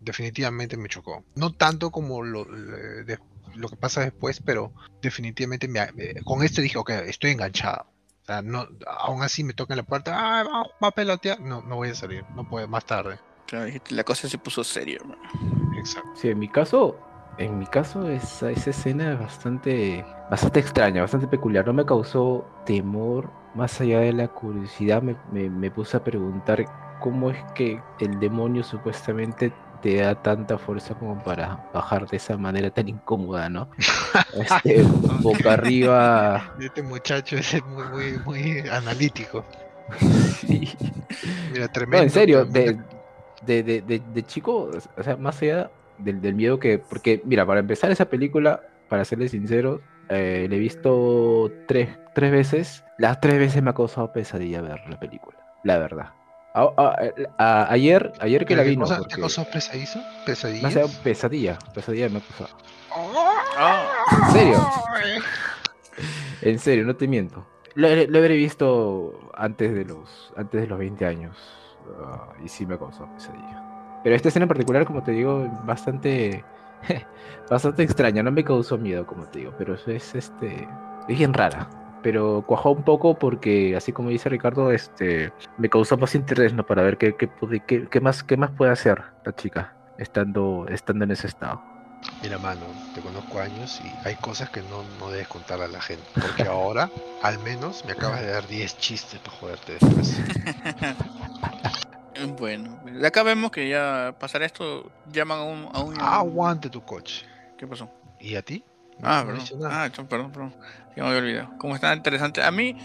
definitivamente me chocó. No tanto como lo, de- lo que pasa después, pero definitivamente me, me- con este dije, ok, estoy enganchado. O sea, no, aún así me toca en la puerta, ah, va, va a pelotear. No, no voy a salir, no puedo, más tarde. Claro, la cosa se puso seria. hermano. Exacto. Sí, en mi caso, en mi caso esa, esa escena es bastante, bastante extraña, bastante peculiar. No me causó temor, más allá de la curiosidad, me, me- me puse a preguntar cómo es que el demonio supuestamente te da tanta fuerza como para bajar de esa manera tan incómoda, ¿no? Este, boca arriba. Este muchacho es muy, muy, muy analítico. sí. Mira, No, tremendo. en serio, de, de, de, de chico, o sea, más allá del, del miedo que. Porque, mira, para empezar esa película, para serles sinceros, eh, la he visto tres, tres veces. Las tres veces me ha causado pesadilla ver la película, la verdad. A- a- a- ayer, ayer que la ¿Qué vi, no, cosa- porque ¿Qué cosa pesadizo? me ha ¿Pesadillas? dado pesadilla, pesadilla me ha causado. Ah, ¿En serio? En serio, no te miento. Lo, lo habré visto antes de los, antes de los 20 años. ah, y sí me ha causado pesadilla. Pero esta escena en particular, como te digo, bastante. bastante extraña. No me causó miedo, como te digo. Pero es, es, este. Es bien rara. Pero cuajó un poco porque, así como dice Ricardo, este. Me causó más interés, ¿no? Para ver qué, qué, puede- qué, qué más, qué más puede hacer la chica. Estando, estando en ese estado. Mira, mano, te conozco años y hay cosas que no, no debes contar a la gente. Porque ahora, al menos, me acabas de dar 10 chistes para joderte después. Bueno, de acá vemos que ya pasará esto, llaman a un... A un Aguante tu coche. ¿Qué pasó? ¿Y a ti? Ah, No perdón. Ah, perdón, perdón. Ya me había olvidado. Como está interesante. A mí,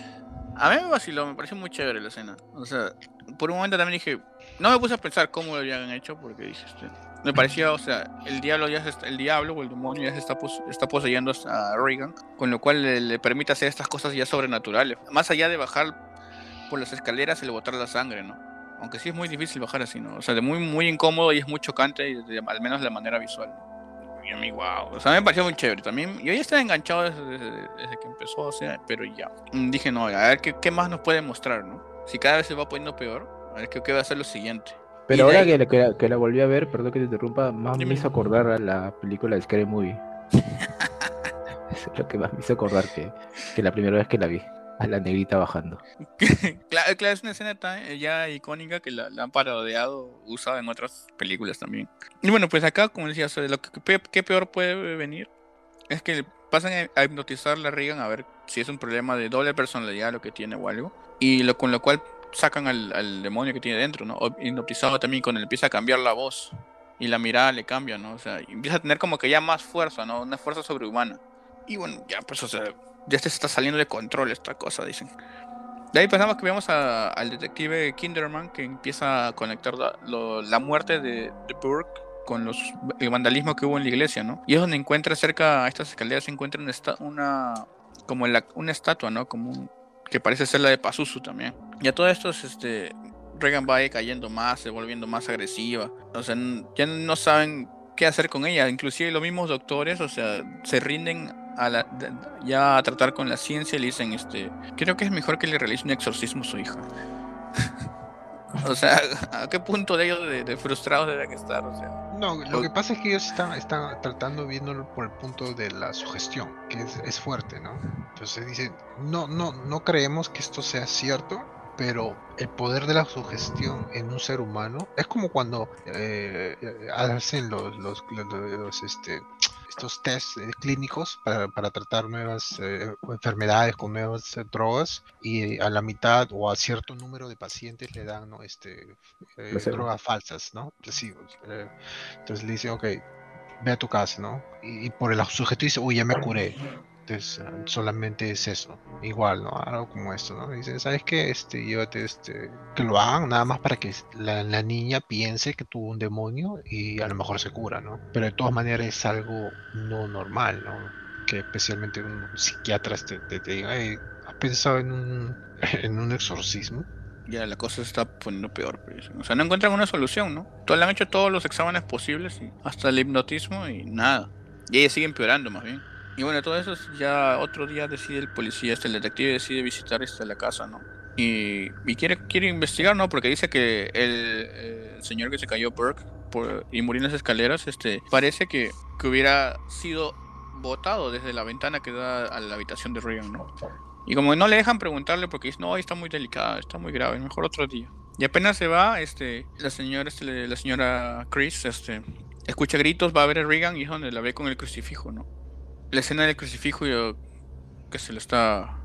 a mí me vaciló, me pareció muy chévere la escena. O sea, por un momento también dije, no me puse a pensar cómo lo habían hecho porque dije, este, me parecía, o sea, el diablo ya se está- el diablo o el demonio ya se está, pos- está poseyendo a Reagan, con lo cual le, le permite hacer estas cosas ya sobrenaturales. Más allá de bajar por las escaleras y le botar la sangre, ¿no? Aunque sí es muy difícil bajar así, ¿no? O sea, de muy, muy incómodo y es muy chocante, y de- al menos de manera visual. Y a mí, wow. O sea, me pareció muy chévere también. Yo ya estaba enganchado desde, desde- desde que empezó, o sea, pero ya. Mm, Dije, no, a ver qué, qué más nos puede mostrar, ¿no? Si cada vez se va poniendo peor, a ver qué, qué va a ser lo siguiente. Pero ahora ahí- que la, que, la, que la volví a ver, perdón que te interrumpa, más Dime. me hizo acordar a la película de Scary Movie. Eso es lo que más me hizo acordar que, que la primera vez que la vi. A la negrita bajando. claro, claro, es una escena eh, ya icónica que la, la han parodiado, usado en otras películas también. Y bueno, pues acá, como decía, sea, lo que, peor puede venir es que pasan a, a hipnotizar la Regan a ver si es un problema de doble personalidad lo que tiene o algo. Y lo, con lo cual sacan al, al demonio que tiene dentro, ¿no? Hipnotizado también cuando empieza a cambiar la voz. y la mirada le cambia, ¿no? O sea, empieza a tener como que ya más fuerza, ¿no? Una fuerza sobrehumana. Y bueno, ya pues, o sea, ya se está saliendo de control esta cosa, dicen. De ahí pasamos que vemos a- al detective Kinderman que empieza a conectar la, muerte de, Burke con los, el vandalismo que hubo en la iglesia, ¿no? Y es donde encuentra cerca a estas escaleras se encuentra una, como una estatua, ¿no? Como un- que parece ser la de Pazuzu también. Y a todo esto es este Regan va cayendo más, se volviendo más agresiva. O sea, ya no saben qué hacer con ella. Inclusive los mismos doctores, o sea, se rinden a la, de- ya a tratar con la ciencia y le dicen, este, creo que es mejor que le realice un exorcismo a su hija. o sea, ¿a qué punto de ellos de, de frustrados deben estar? O sea, No, lo O- que pasa es que ellos están, están tratando viéndolo por el punto de la sugestión, que es, es fuerte, ¿no? Entonces dicen, no, no, no creemos que esto sea cierto, pero el poder de la sugestión en un ser humano es como cuando eh, eh, hacen los, los, los- los, este, estos test eh, clínicos para, para tratar nuevas eh, enfermedades con nuevas eh, drogas y a la mitad o a cierto número de pacientes le dan ¿no? este, eh, drogas falsas, ¿no? Placebos. entonces le dice, ok, ve a tu casa, ¿no? Y, y por el sujeto dice, uy, ya me curé. Entonces eh, solamente es eso, igual, ¿no? Algo como esto, ¿no? Dice, ¿sabes qué? Este, llévate este, que lo hagan nada más para que la, niña piense que tuvo un demonio y a lo mejor se cura, ¿no? Pero de todas maneras es algo no normal, ¿no? Que especialmente un psiquiatra te, te, te diga, "Hey, ¿has pensado en un, en un exorcismo? ya la cosa se está poniendo peor. dicen. O sea, no encuentran una solución, ¿no? Todos le han hecho todos los exámenes posibles, hasta el hipnotismo y nada. Y ella sigue empeorando más bien. Y bueno, todo eso es ya otro día decide el policía, este, detective decide visitar esta la casa, ¿no? Y, y quiere, quiere investigar, ¿no? Porque dice que el, señor que se cayó, Burke, por, y murió en las escaleras, este, parece que, que hubiera sido botado desde la ventana que da a la habitación de Regan, ¿no? Y como no le dejan preguntarle porque dice, no, está muy delicada, está muy grave, mejor otro día. Y apenas se va, este, la señora, este, la señora Chris, este, escucha gritos, va a ver a Regan y es donde la ve con el crucifijo, ¿no? La escena del crucifijo que se lo está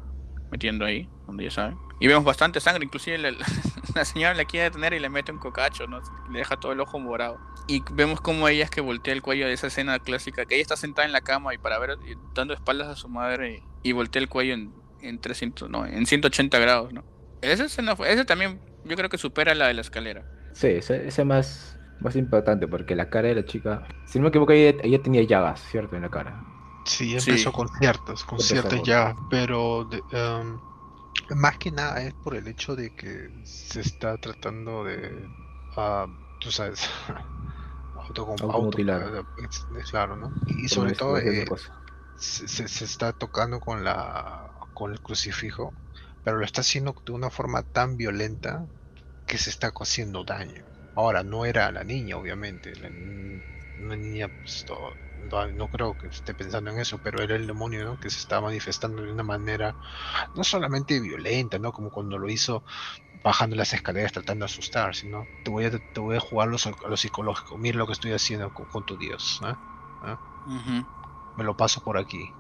metiendo ahí, donde ya saben. Y vemos bastante sangre, inclusive la, señora la quiere detener y le mete un cocacho, ¿no? Le deja todo el ojo morado. Y vemos como ella es que voltea el cuello de esa escena clásica, que ella está sentada en la cama y para ver, dando espaldas a su madre y, voltea el cuello en, en 300, no, en 180 grados, ¿no? Esa escena fue, esa también yo creo que supera la de la escalera. Sí, ese, ese más, más impactante porque la cara de la chica, si no me equivoco, ella, ella tenía llagas, ¿cierto? En la cara. Sí, Sí. empezó con ciertas, con Empezó ciertas con- ya, pero de- em, más que nada es por el hecho de que se está tratando de, ah, tú sabes, Automutilar. auto- es- es claro, ¿no? Y sobre todo eh, se, se- se está tocando con la con el crucifijo, pero lo está haciendo de una forma tan violenta que se está haciendo daño. Ahora, no era la niña, obviamente. La, una niña, pues, no, no- no creo que esté pensando en eso, pero era el demonio, ¿no? Que se está manifestando de una manera no solamente violenta, ¿no? Como cuando lo hizo bajando las escaleras tratando de asustar, sino te voy a, te voy a jugar lo, psico- lo psicológico. Mira lo que estoy haciendo con, con tu Dios, ¿eh? Ujú. Me lo paso por aquí.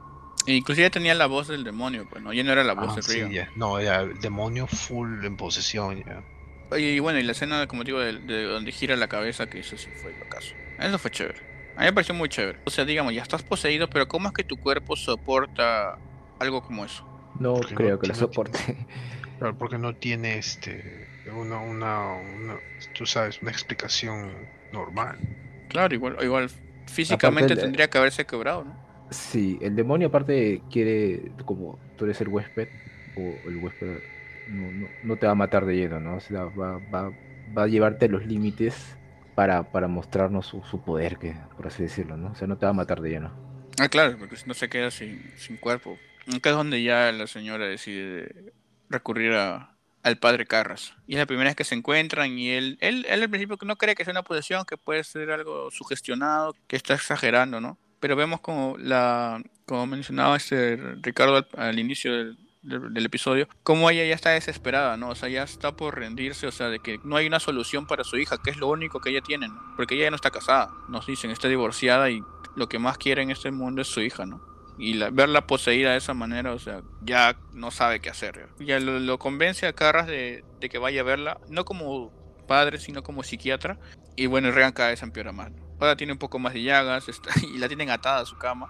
E inclusive tenía la voz del demonio, pues no, ya no era la voz Ah, de sí, ya. No, ya, el demonio full en posesión, ya. Oye, y bueno, y la escena, como digo, de, de donde gira la cabeza, que eso sí fue lo caso. Eso fue chévere. A mí me pareció muy chévere. O sea, digamos, ya estás poseído, pero ¿cómo es que tu cuerpo soporta algo como eso? No porque no creo que lo soporte. Claro, porque no tiene este una, una, una, tú sabes, una explicación normal. Claro, igual, igual físicamente el- tendría que haberse quebrado, ¿no? Sí, el demonio aparte quiere, como tú eres el huésped, o el huésped no, no- no te va a matar de lleno, ¿no? O sea, va, va, va a llevarte a los límites para, para mostrarnos su, su poder, que, por así decirlo, ¿no? O sea, no te va a matar de lleno. Ah, claro, porque si no se queda sin, sin cuerpo. Acá es donde ya la señora decide recurrir a, al padre Carras. Y es la primera vez que se encuentran y él, él, él al principio no cree que sea una posesión, que puede ser algo sugestionado, que está exagerando, ¿no? Pero vemos como la, como mencionaba este Ricardo al, al inicio del, del- episodio, como ella ya está desesperada, ¿no? O sea, ya está por rendirse, o sea, de que no hay una solución para su hija, que es lo único que ella tiene. Porque ella ya no está casada, nos dicen, está divorciada y lo que más quiere en este mundo es su hija, ¿no? Y la- verla poseída de esa manera, o sea, ya no sabe qué hacer. Ya lo, convence a Carras de, de que vaya a verla, no como padre, sino como psiquiatra. Y bueno, Regan cada vez empeora más. ¿no? ahora tiene un poco más de llagas está, y la tienen atada a su cama.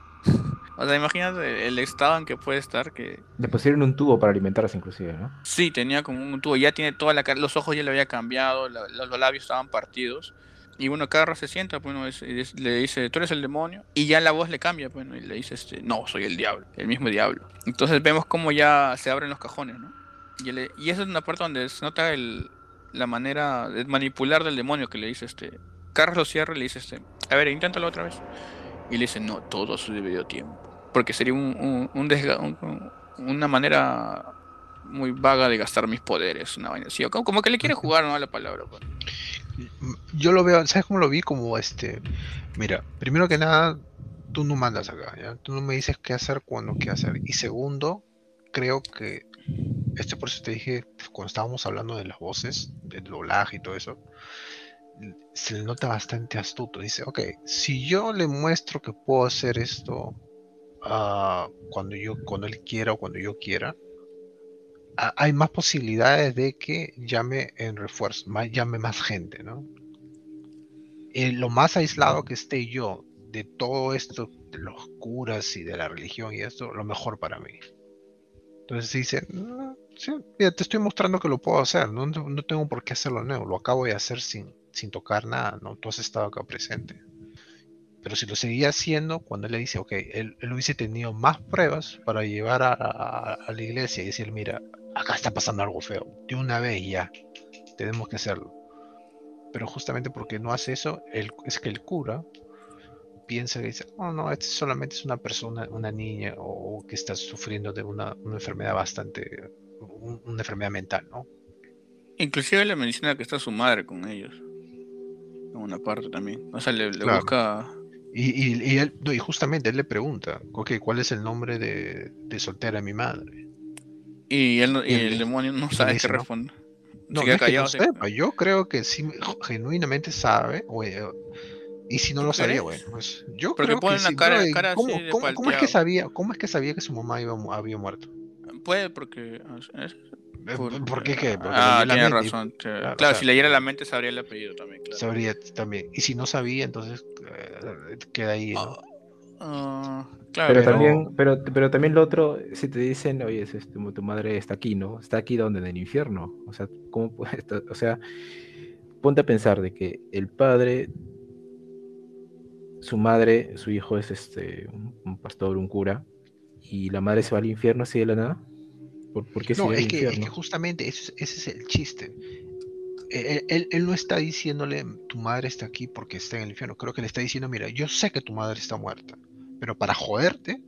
O sea, imagínate el estado en que puede estar que... Le pusieron un tubo para alimentarse inclusive, ¿no? Sí, tenía como un tubo, ya tiene toda la cara, los ojos ya le había cambiado, la- la- los labios estaban partidos. Y bueno, Carra se sienta, bueno, es- es- le dice, tú eres el demonio. Y ya la voz le cambia, bueno, y le dice, este, no, soy el diablo, el mismo diablo. Entonces vemos cómo ya se abren los cajones, ¿no? Y, él- y esa es una parte donde se nota el, la manera de manipular del demonio que le dice, este, Carras lo cierra y le dice, este, a ver, inténtalo otra vez. Y le dice, no, todo a su debido tiempo. Porque sería un, un- un desga- un- un- una manera muy vaga de gastar mis poderes, una vaina así. Como, como que le quiere jugar, ¿no? A la palabra. pues. Yo lo veo, ¿sabes cómo lo vi? Como este, mira, primero que nada, tú no mandas acá, ¿ya? Tú no me dices qué hacer cuando qué hacer. Y segundo, creo que, este por eso te dije, cuando estábamos hablando de las voces, del doblaje y todo eso, se le nota bastante astuto. Dice, ok, si yo le muestro que puedo hacer esto ah, cuando yo, cuando él quiera o cuando yo quiera, a- hay más posibilidades de que llame en refuerzo, más, llame más gente, ¿no? Eh, lo más aislado que esté yo de todo esto, de los curas y de la religión y esto, lo mejor para mí. Entonces dice, "No, sí, mira, te estoy mostrando que lo puedo hacer, no no tengo por qué hacerlo nuevo, lo acabo de hacer sin, sin tocar nada, ¿no? Tú has estado acá presente. Pero si lo seguía haciendo, cuando él le dice, ok, él, él hubiese tenido más pruebas para llevar a, la iglesia y decir, mira, acá está pasando algo feo, de una vez ya, tenemos que hacerlo. Pero justamente porque no hace eso, es que el cura piensa que dice, oh no, este solamente es una persona, una niña, o, que está sufriendo de una, enfermedad bastante, un- una enfermedad mental, ¿no? Inclusive le menciona que está su madre con ellos. Una parte también. O sea, le, le Claro. busca... Y, y, y él, y justamente él le pregunta, ok, ¿cuál es el nombre de, de soltera de mi madre? Y, él y el le- demonio no sabe dice, qué ¿no? responder. No, no es que callado. no se- sepa, yo creo que sí, genuinamente sabe, eh, y si no ¿Tú lo sabía, bueno, pues yo Porque creo pone que una sí, cara- cara así ¿cómo, de cómo- cómo es que sabía, cómo es que sabía que su mamá iba, había muerto? Puede porque... por- ¿Por qué qué? Porque Ah, tiene mente y razón. Claro, claro, o sea, si leyera la mente sabría el apellido también, claro. Sabría también. Y si no sabía, entonces eh, queda ahí, ¿no? Ah, claro, Pero pero- también, pero, pero también lo otro, si te dicen, oye, es este, tu madre está aquí, ¿no? Está aquí donde, en el infierno. O sea, ¿cómo puede estar? O sea, ponte a pensar de que el padre, su madre, su hijo es este un, un pastor, un cura, y la madre se va al infierno así de la nada. ¿Por, por qué No, es que, es que justamente ese, es- ese es el chiste. Él, él- él no está diciéndole tu madre está aquí porque está en el infierno. Creo que le está diciendo, mira, yo sé que tu madre está muerta, pero para joderte,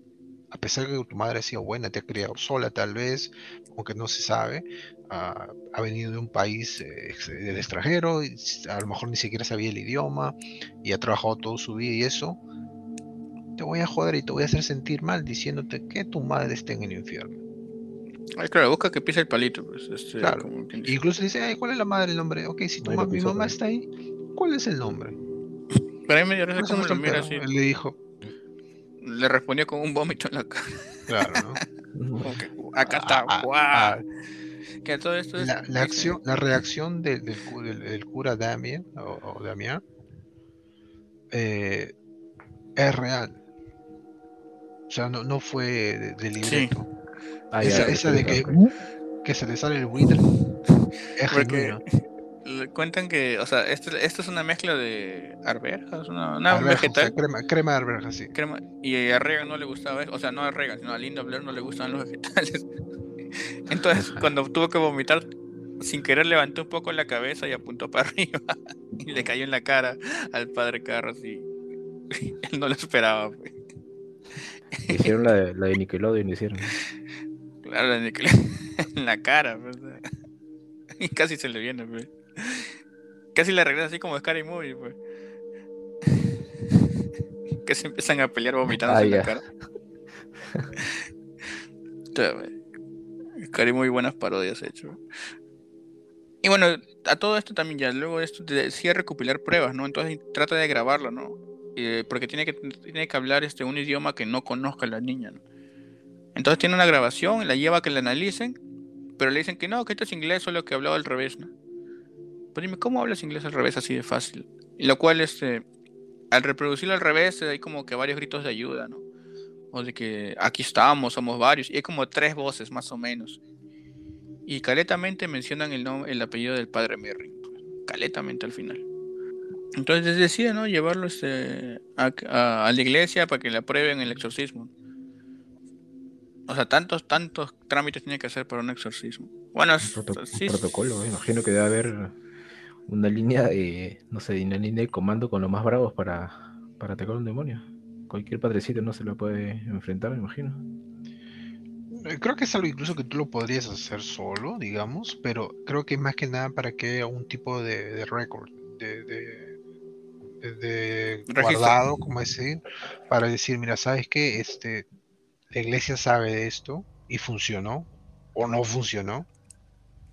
a pesar de que tu madre ha sido buena, te ha criado sola tal vez, aunque no se sabe, ah, ha venido de un país eh, del extranjero, y a lo mejor ni siquiera sabía el idioma y ha trabajado toda su vida y eso, te voy a joder y te voy a hacer sentir mal diciéndote que tu madre está en el infierno. Ay, claro, busca que pise el palito, pues. Este, Claro. como. Incluso dice, "Ay, ¿cuál es la madre, el nombre? Ok, si tu mi mamá está ahí, ¿cuál es el nombre? Pero mí me dio risa ¿Cuál es el cómo lo mira soltero?". así. Él le dijo, Le respondió con un vómito en la cara. claro, ¿no? Que, acá está, Ah, ah, guau. ah. Que todo esto es. La, la acción, la reacción del, del, del- del cura Damien, o, o Damián, eh, es real. O sea, no, no fue de, de libreto. Ah, esa ya, esa ok, de que, que se le sale el buitre es Porque genuino. cuentan que, o sea, esto, esto es una mezcla de arvejas, una, una Arveja, o sea, vegetal. crema, crema de arveja, sí. crema, y a Reagan no le gustaba eso, o sea, no a Reagan, sino a Linda Blair no le gustaban los vegetales. Entonces, cuando tuvo que vomitar, sin querer levantó un poco la cabeza y apuntó para arriba y le cayó en la cara al padre Carros y él no lo esperaba. pues. Hicieron la de, la de Nickelodeon, hicieron. Claro, en la cara. pues, y casi se le viene, pues. Casi le regresa así como Scary Movie, pues. Que se empiezan a pelear vomitándose Ah, en la cara. Pues, Scary Movie buenas parodias hecho. Y bueno, a todo esto también ya, luego de esto decide recopilar pruebas, ¿no? Entonces trata de grabarlo, ¿no? Eh, porque tiene que, tiene que hablar este, un idioma que no conozca la niña, ¿no? Entonces tiene una grabación, la lleva a que la analicen, pero le dicen que no, que esto es inglés, solo que hablaba al revés, ¿no? Pero dime, ¿cómo hablas inglés al revés así de fácil? Y lo cual, este, al reproducirlo al revés hay como que varios gritos de ayuda, ¿no? O de que aquí estamos, somos varios. Y hay como tres voces más o menos. Y caletamente mencionan el, el apellido del padre Merrin. Caletamente al final. Entonces decide, ¿no? Llevarlo este, a, a- a la iglesia para que le aprueben el exorcismo. O sea, tantos, tantos trámites tiene que hacer para un exorcismo. Bueno, Un, es- proto- un sí, protocolo, me imagino que debe haber una línea de, no sé, una línea de comando con los más bravos para, para atacar a un demonio. Cualquier padrecito no se lo puede enfrentar, me imagino. Eh, Creo que es algo incluso que tú lo podrías hacer solo, digamos, pero creo que más que nada para que haya un tipo de, de record, de, de, de- guardado, como decir, para decir, mira, ¿sabes qué? Este, la iglesia sabe de esto y funcionó, o no funcionó,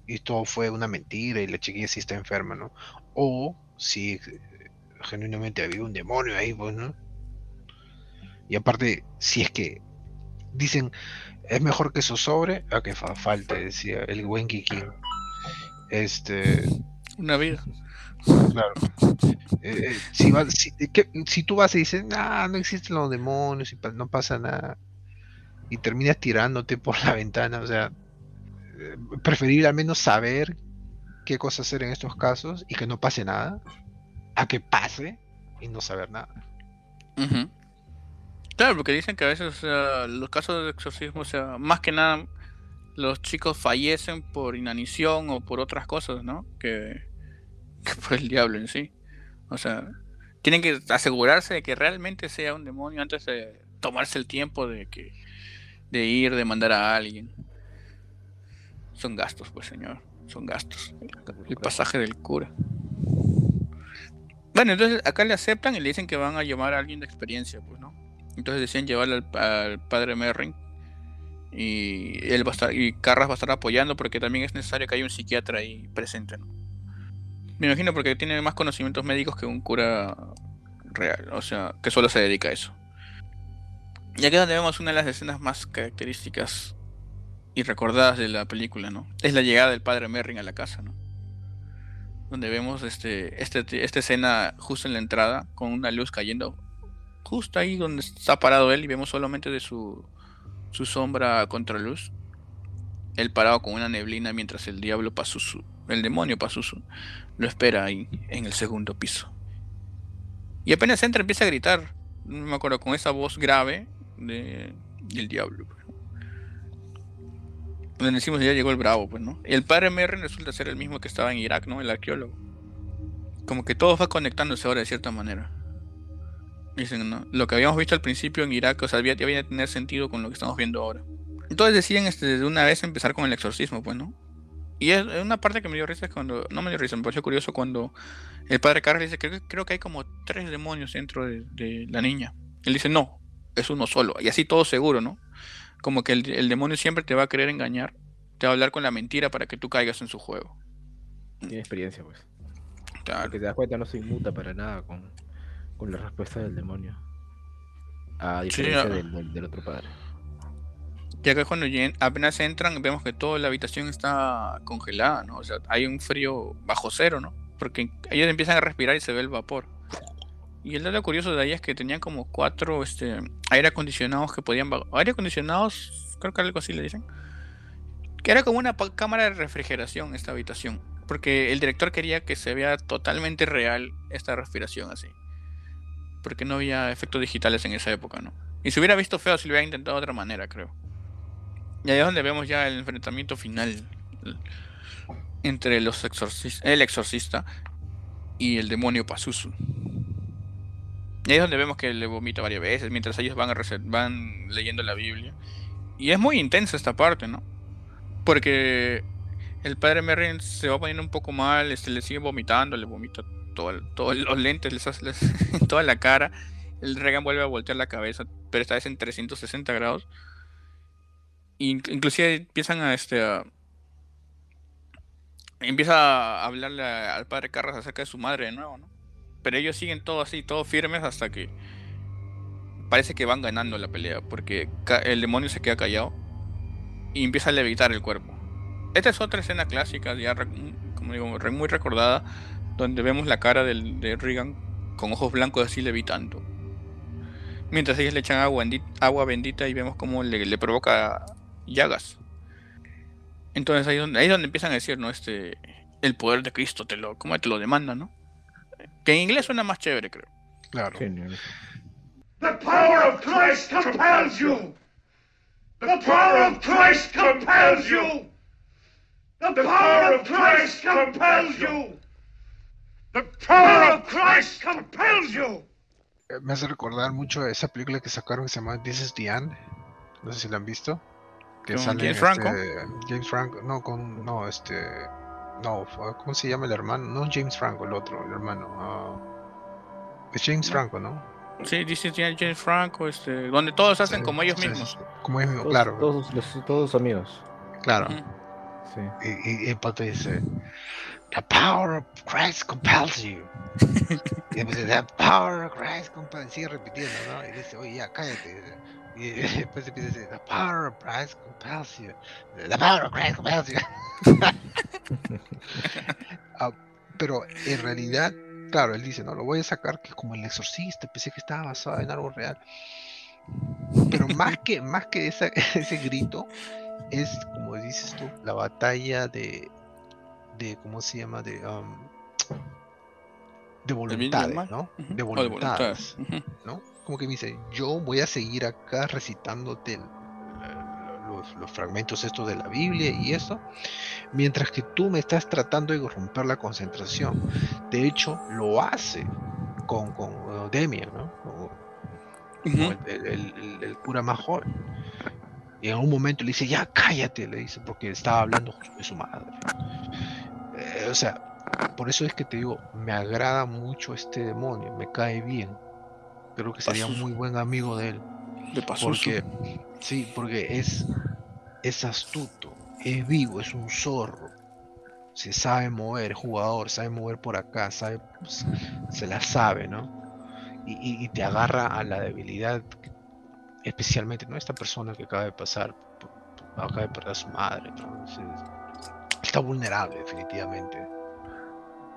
y todo fue una mentira y la chiquilla sí está enferma, ¿no? O si eh, genuinamente había un demonio ahí, pues, ¿no? Y aparte, si es que dicen, es mejor que eso sobre a que fa- falte, decía el buen King. Este, una vida. claro. Eh, eh, si, va- si, que- si tú vas y dices, nah, no existen los demonios y pa- no pasa nada, y terminas tirándote por la ventana, o sea, eh, preferible al menos saber qué cosa hacer en estos casos y que no pase nada, a que pase y no saber nada. Claro, porque dicen que a veces o los casos de exorcismo, sea, más que nada los chicos fallecen por inanición o por otras cosas, ¿no? Que por el diablo en sí. O sea, tienen que asegurarse de que realmente sea un demonio antes de tomarse el tiempo de que de ir, de mandar a alguien. Son gastos, pues señor, son gastos. El pasaje del cura. Bueno, entonces acá le aceptan y le dicen que van a llamar a alguien de experiencia, pues, ¿no? Entonces decían llevarle al, al padre Merrin y él va a estar y Carras va a estar apoyando porque también es necesario que haya un psiquiatra ahí presente, ¿no? Me imagino porque tiene más conocimientos médicos que un cura real, o sea, que solo se dedica a eso. Y aquí es donde vemos una de las escenas más características y recordadas de la película, ¿no? Es la llegada del padre Merrin a la casa, ¿no? donde vemos este, este, esta escena justo en la entrada, con una luz cayendo justo ahí donde está parado él y vemos solamente de su, su sombra a contraluz. Él parado con una neblina mientras el diablo Pazuzu, el demonio Pazuzu, lo espera ahí en el segundo piso. Y apenas entra empieza a gritar, no me acuerdo, con esa voz grave de, del diablo. pues, donde decimos ya llegó el bravo, pues, ¿no? El padre Merrin resulta ser el mismo que estaba en Irak, ¿no? El arqueólogo. Como que todo va conectándose ahora de cierta manera. Dicen. Lo que habíamos visto al principio en Irak, o sea, había, había que tener sentido con lo que estamos viendo ahora. Entonces deciden este, de una vez empezar con el exorcismo, pues, ¿no? Y es una parte que me dio risa es cuando, no me dio risa, me pareció curioso cuando el padre Carlos dice que creo que hay como tres demonios dentro de, de la niña. Él dice, no, es uno solo. Y así todo seguro, ¿no? Como que el, el demonio siempre te va a querer engañar, te va a hablar con la mentira para que tú caigas en su juego. Tiene experiencia, pues. Claro. Porque te das cuenta, no se inmuta para nada con, con la respuesta del demonio. A diferencia del, del- del otro padre. Y acá cuando lleguen- apenas entran, vemos que toda la habitación está congelada, ¿no? O sea, hay un frío bajo cero, ¿no? Porque ellos empiezan a respirar y se ve el vapor. Y el dato curioso de ahí es que tenían como cuatro este, aire acondicionados que podían... Aire acondicionados, creo que algo así le dicen. Que era como una cámara de refrigeración esta habitación. Porque el director quería que se vea totalmente real esta respiración así. Porque no había efectos digitales en esa época, ¿no? Y se hubiera visto feo si lo hubiera intentado de otra manera, creo. Y ahí es donde vemos ya el enfrentamiento final entre los exorcis- el exorcista y el demonio Pazuzu. Y ahí es donde vemos que le vomita varias veces mientras ellos van, a van leyendo la Biblia. Y es muy intensa esta parte, ¿no? Porque el padre Merrin se va poniendo un poco mal, este, le sigue vomitando, le vomita todo todos los lentes, les hace toda la cara. El Regan vuelve a voltear la cabeza, pero esta vez en 360 grados. In- inclusive empiezan a este empieza a hablarle al padre Carras acerca de su madre de nuevo, ¿no? Pero ellos siguen todo así, todo firmes hasta que parece que van ganando la pelea, porque el demonio se queda callado y empieza a levitar el cuerpo. Esta es otra escena clásica, ya como digo, muy recordada, donde vemos la cara de Regan con ojos blancos así levitando. Mientras ellos le echan agua, bendi- agua bendita y vemos cómo le, provoca llagas. Entonces ahí, es donde, ahí donde empiezan a decir, ¿no? Este, el poder de Cristo te lo, ¿cómo te lo demanda, no? Que en inglés suena más chévere, creo. Claro. Genial. The power of Christ compels you. The power of Christ compels you. The power of Christ compels you. The power of Christ compels you. Eh, Me hace recordar mucho a esa película que sacaron que se llama This is the End. No sé si la han visto. Que ¿Con sale James este, Franco? James Franco. No, con. No, este. No, fue- ¿cómo se llama el hermano? No James Franco, el otro, el hermano. ah, es James Franco, ¿no? Sí, dice James Franco, este, donde todos hacen Sí, como ellos mismos. sí, Como ellos mismos, Todos, claro. todos, los- todos sus amigos. Claro. Sí. Y, y, y el pato dice: The power of Christ compels you. y dice: The power of Christ compels Sigue repitiendo, ¿no? Y dice: Oye, ya, cállate. Y después empieza a decir: The power of Christ compels you. The power of Christ compels you. Ah, pero en realidad, claro, él dice: No, lo voy a sacar que es como el exorcista. Pensé que estaba basado en algo real. Pero más que, más que esa- ese grito, es como dices tú, la batalla de, de ¿cómo se llama? De, um, de ¿Del bien y del voluntades? ¿no? De voluntades. ¿no? Como que me dice, yo voy a seguir acá recitándote los, los fragmentos estos de la Biblia y eso, mientras que tú me estás tratando de romper la concentración. De hecho, lo hace con, con Demian, ¿no? O- como el, el- el- el cura más joven. Y en un momento le dice, ya cállate, le dice, porque estaba hablando de su madre. Eh, o sea, por eso es que te digo, me agrada mucho este demonio, me cae bien. Creo que sería Pazuzu. muy buen amigo de él. De. Porque, sí, porque es, es astuto, es vivo, es un zorro. Se sabe mover, jugador, sabe mover por acá, sabe, pues, se la sabe, ¿no? Y, y- te agarra a la debilidad, especialmente, ¿no? Esta persona que acaba de pasar, acaba de perder a su madre, ¿no? Entonces, está vulnerable, definitivamente.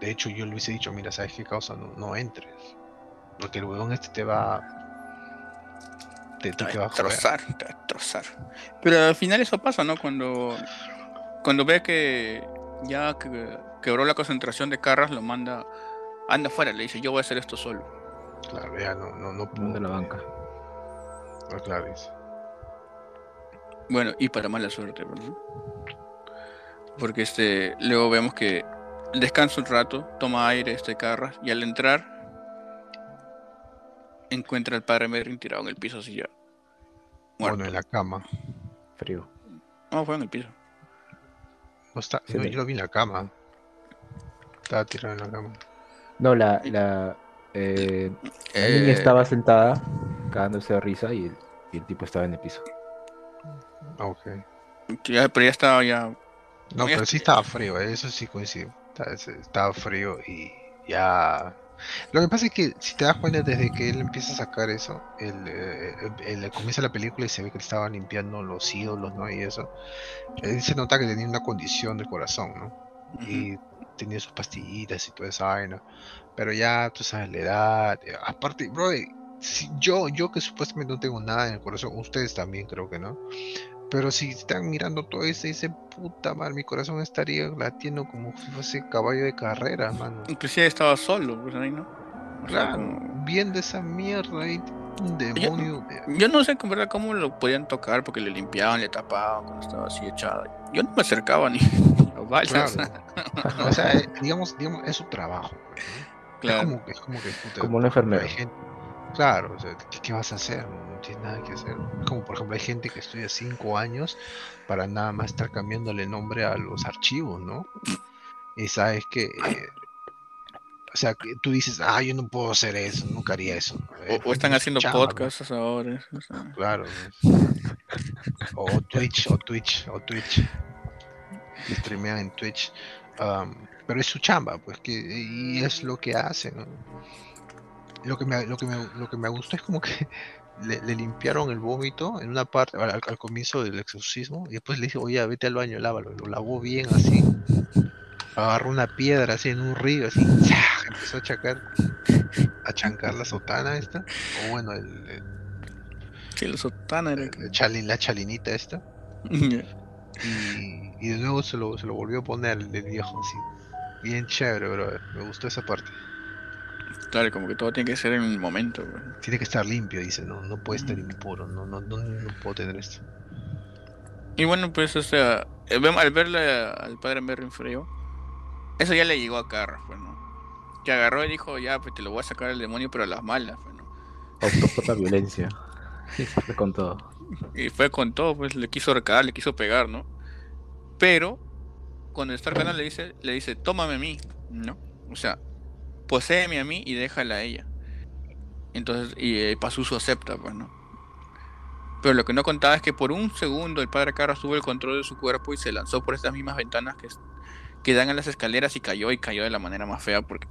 De hecho, yo le hubiese dicho, mira, ¿sabes qué causa? No, no entres. Porque el huevón este te va... Te, te, va a destrozar, te va a destrozar. Pero al final eso pasa, ¿no? Cuando, cuando ve que ya que- quebró la concentración de Carras, lo manda, anda afuera, le dice, yo voy a hacer esto solo. Claro, ya no, no, no Manda la banca. Ah, claro, dice. Bueno, y para mala suerte, ¿verdad? Porque este, luego vemos que descansa un rato, toma aire este Carras, y al entrar encuentra al padre Merrin tirado en el piso así ya. Muerto. Bueno, en la cama. Frío. No, fue en el piso. No está, Sí, no, de- yo lo vi en la cama. Estaba tirado en la cama. No, la, la, eh, la Eh, niña estaba sentada, cagándose de risa y el, y el tipo estaba en el piso. Ah, Ok. ya- pero ya estaba ya No, ya- pero sí estaba frío, eh, eso sí coincido. Estaba, estaba frío y ya. Lo que pasa es que si te das cuenta desde que él empieza a sacar eso, él, eh, comienza la película y se ve que le estaban limpiando los ídolos, ¿no? Y eso. Él se nota que tenía una condición del corazón, ¿no? Ujú. y tenía sus pastillitas y toda esa vaina. Pero ya, tú sabes, la edad. eh, Aparte, bro, eh, si yo, yo que supuestamente no tengo nada en el corazón, ustedes también creo que no. Pero si están mirando todo eso y dicen, puta madre, mi corazón estaría latiendo como si fuese caballo de carrera, mano. Inclusive estaba solo, pues ahí, ¿no? O sea, Claro, como- viendo esa mierda ahí, un demonio. eh, Yo no sé en verdad cómo lo podían tocar porque le limpiaban, le tapaban cuando estaba así echado. Yo no me acercaba ni a balas. Claro. o sea, digamos, digamos, es su trabajo. ¿no? Claro. Es como que, es como que puta, Como un por ejemplo, enfermero. hay gente- claro, o sea, ¿qué, qué vas a hacer? No, tienes nada que hacer. Como por ejemplo, hay gente que estudia cinco años para nada más estar cambiándole nombre a los archivos, ¿no? Y sabes que. eh, o sea, que tú dices, ah, yo no puedo hacer eso, nunca haría eso. Eh, O, o están es haciendo chamba, ¿no? podcasts ahora. o sea. Claro. pues. O Twitch, o Twitch, o Twitch. Streamean en Twitch. am, pero es su chamba, pues, que, y es lo que hace, ¿no? Lo que me, lo que me, lo que me gustó es como que le, le limpiaron el vómito en una parte, al, comienzo del exorcismo, y después le dijo, oye, vete al baño, lávalo. Lo lavó bien así. Agarró una piedra así en un río, así, ¡zah! empezó a chacar. a chancar la sotana esta. O bueno, el, el- Sí, la sotana era. el chalin- la chalinita esta. Y, y de nuevo se lo, se lo volvió a poner el, el viejo así. Bien chévere, bro. Me gustó esa parte. Claro, como que todo tiene que ser en el momento. güey. Tiene que estar limpio, dice, no, no puede estar impuro, no, no, no, no puedo tener esto. Y bueno, pues, o sea, eh, al verle al padre Merrin frío, eso ya le llegó a Carras, pues, ¿no? Que agarró y dijo, ya, pues te lo voy a sacar el demonio, pero a las malas, pues, ¿no? Optó por la violencia. Se fue con todo. Y fue con todo, pues le quiso recagar, le quiso pegar, ¿no? Pero cuando está Arcana le dice, le dice, tómame a mí, ¿no? O sea, poséeme a mí y déjala a ella. Entonces, y eh, Pazuzu acepta, pues, ¿no? Pero lo que no contaba es que por un segundo el padre Carras tuvo el control de su cuerpo y se lanzó por estas mismas ventanas que, que dan a las escaleras y cayó y cayó de la manera más fea porque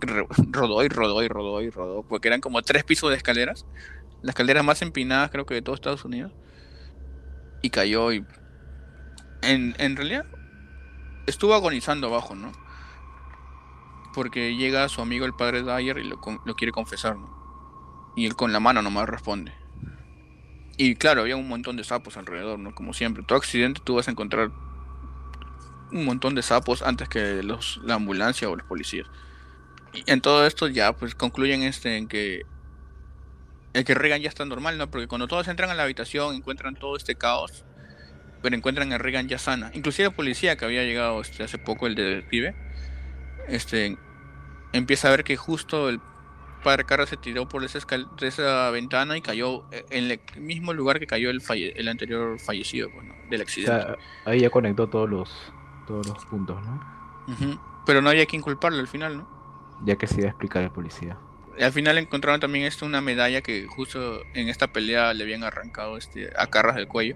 rodó y rodó y rodó y rodó porque eran como tres pisos de escaleras las escaleras más empinadas creo que de todo Estados Unidos y cayó y en, en realidad estuvo agonizando abajo, ¿no? Porque llega su amigo el padre Dyer y lo, lo quiere confesar, ¿no? Y él con la mano nomás responde. Y claro, había un montón de sapos alrededor, ¿no? Como siempre. Todo accidente tú vas a encontrar un montón de sapos antes que los, la ambulancia o los policías. Y en todo esto ya pues concluyen este en que el que Regan ya está normal, ¿no? Porque cuando todos entran a la habitación encuentran todo este caos, pero encuentran a Regan ya sana. Inclusive la policía que había llegado este, hace poco, el detective, este, empieza a ver que justo el padre Carras se tiró por esa, escal- de esa ventana y cayó eh, en el mismo lugar que cayó el, falle- el anterior fallecido pues, del O accidente. sea, ahí ya conectó todos los, todos los puntos, ¿no? Pero no había quien culparlo al final, ¿no? Ya que se iba a explicar el policía. Al final encontraron también esto una medalla que justo en esta pelea le habían arrancado este a Carras del cuello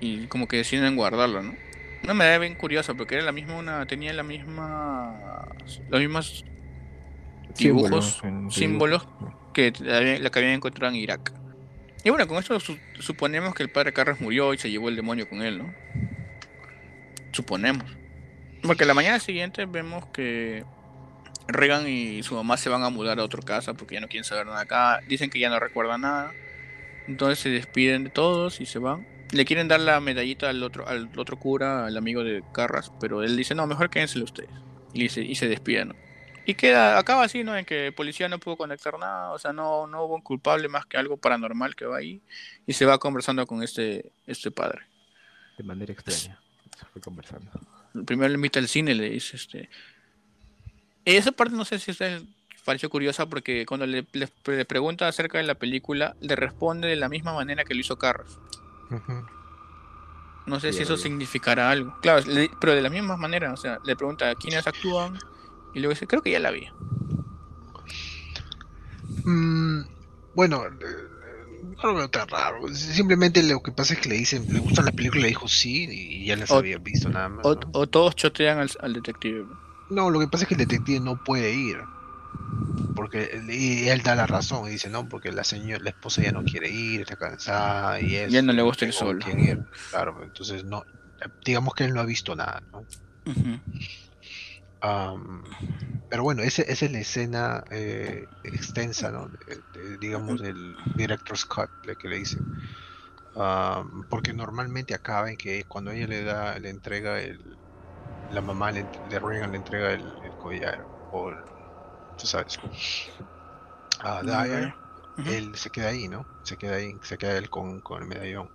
y como que deciden guardarlo, ¿no? Una medalla bien curiosa porque era la misma una tenía la misma los mismos dibujos, símbolos que la que habían encontrado en Irak. Y bueno, con esto su- suponemos que el padre Carras murió y se llevó el demonio con él, ¿no? Suponemos. Porque la mañana siguiente vemos que Regan y su mamá se van a mudar a otra casa porque ya no quieren saber nada acá. Dicen que ya no recuerdan nada. Entonces se despiden de todos y se van. Le quieren dar la medallita al otro, al otro cura, al amigo de Carras, pero él dice, no, mejor quédenselo ustedes. Y, dice- y se despiden. ¿no? Y queda, acaba así, ¿no? En que el policía no pudo conectar nada, o sea, no, no hubo un culpable más que algo paranormal que va ahí. Y se va conversando con este, este padre. De manera extraña. Se fue conversando. Primero le invita al cine y le dice, este... Esa parte no sé si a les pareció curiosa porque cuando le, le- le pregunta acerca de la película, le responde de la misma manera que lo hizo Carras. Ujú. No sé Sí, si eso significará algo. Claro, le- pero de la misma manera, o sea, le pregunta quiénes actúan y luego dice, creo que ya la vi. Mm, bueno, eh, no lo veo tan raro. Simplemente lo que pasa es que le dicen, le gusta la película, le dijo sí y ya las O- había visto nada más. O, ¿no? o todos chotean al, al detective. No, lo que pasa es que el detective no puede ir. Porque él, y él da la razón y dice, no, porque la señora, la esposa ya no quiere ir, está cansada y eso. Y él no le gusta ir solo. ir. Claro, entonces no, digamos que él no ha visto nada, ¿no? Ujú. Am, pero bueno, ese- esa es la escena eh, extensa, ¿no? De- de, digamos, del director's cut, la que le dicen. Am, porque normalmente acaba en que cuando ella le da, le entrega el, la mamá le, de Reagan le entrega el, el collar, o el- tú sabes, a Dyer, él se queda ahí, ¿no? Se queda ahí, se queda él con, con el medallón,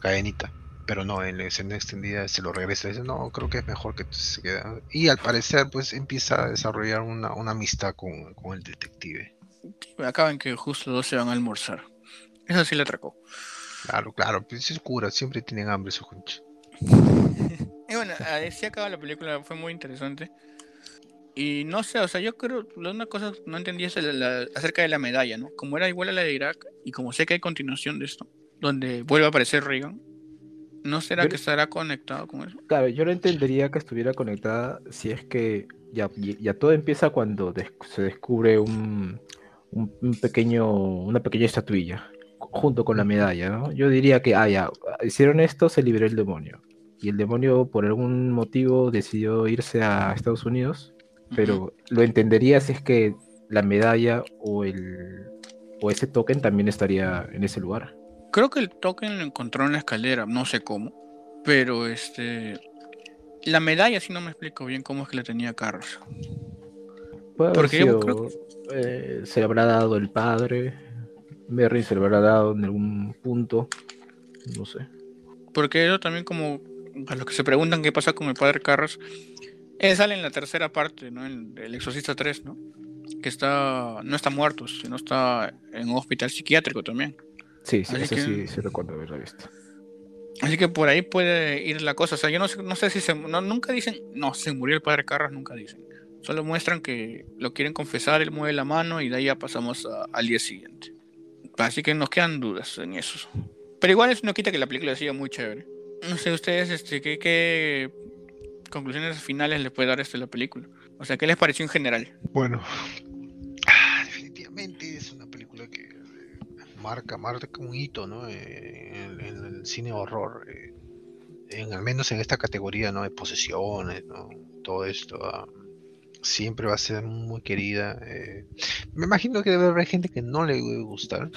cadenita. Pero no, en la escena extendida se lo regresa y dice, no, creo que es mejor que se quede. Y al parecer, pues empieza a desarrollar una, una amistad con, con el detective. Acaban que justo dos se van a almorzar. Eso sí le atracó. Claro, claro, pues es cura, siempre tienen hambre su concha. Y bueno, así acaba la película, fue muy interesante. Y no sé, o sea, yo creo, la una cosa que no entendí es la- la- acerca de la medalla, ¿no? Como era igual a la de Irak, y como sé que hay continuación de esto, donde vuelve a aparecer Reagan, ¿no será que estará conectado con eso? Claro, yo no entendería que estuviera conectada si es que ya, ya todo empieza cuando des- se descubre un, un- un pequeño, una pequeña estatuilla junto con la medalla, ¿no? Yo diría que, ah, ya, hicieron esto, se liberó el demonio. Y el demonio, por algún motivo, decidió irse a Estados Unidos, pero lo entendería si es que la medalla o el o ese token también estaría en ese lugar. Creo que el token lo encontró en la escalera, no sé cómo. Pero este. La medalla sí no me explico bien cómo es que la tenía Carlos. Puede haber Porque yo sido, creo eh, se le habrá dado el padre, Merry se le habrá dado en algún punto, no sé. Porque eso también como a los que se preguntan qué pasa con el padre Carras, él sale en la tercera parte, ¿no? En El Exorcista 3, ¿no? Que está, no está muerto, sino está en un hospital psiquiátrico también. Sí, sí, Así eso que- sí, sí recuerdo haberla visto. Así que por ahí puede ir la cosa. O sea, yo no sé, no sé si se... no, nunca dicen, no, se murió el padre Carras, nunca dicen. Solo muestran que lo quieren confesar, él mueve la mano y de ahí ya pasamos a- al día siguiente. Así que nos quedan dudas en eso. Pero igual eso no quita que la película siga muy chévere. No sé, ustedes, este, ¿qué, qué conclusiones finales les puede dar este la película? O sea, ¿qué les pareció en general? Bueno, ah, definitivamente es una película que eh, marca, marca un hito, ¿no? Eh, en, el cine horror, eh, en, al menos en esta categoría, ¿no? De posesiones. Todo esto. ah, siempre va a ser muy querida. eh. Me imagino que debe haber gente que no le debe gustar,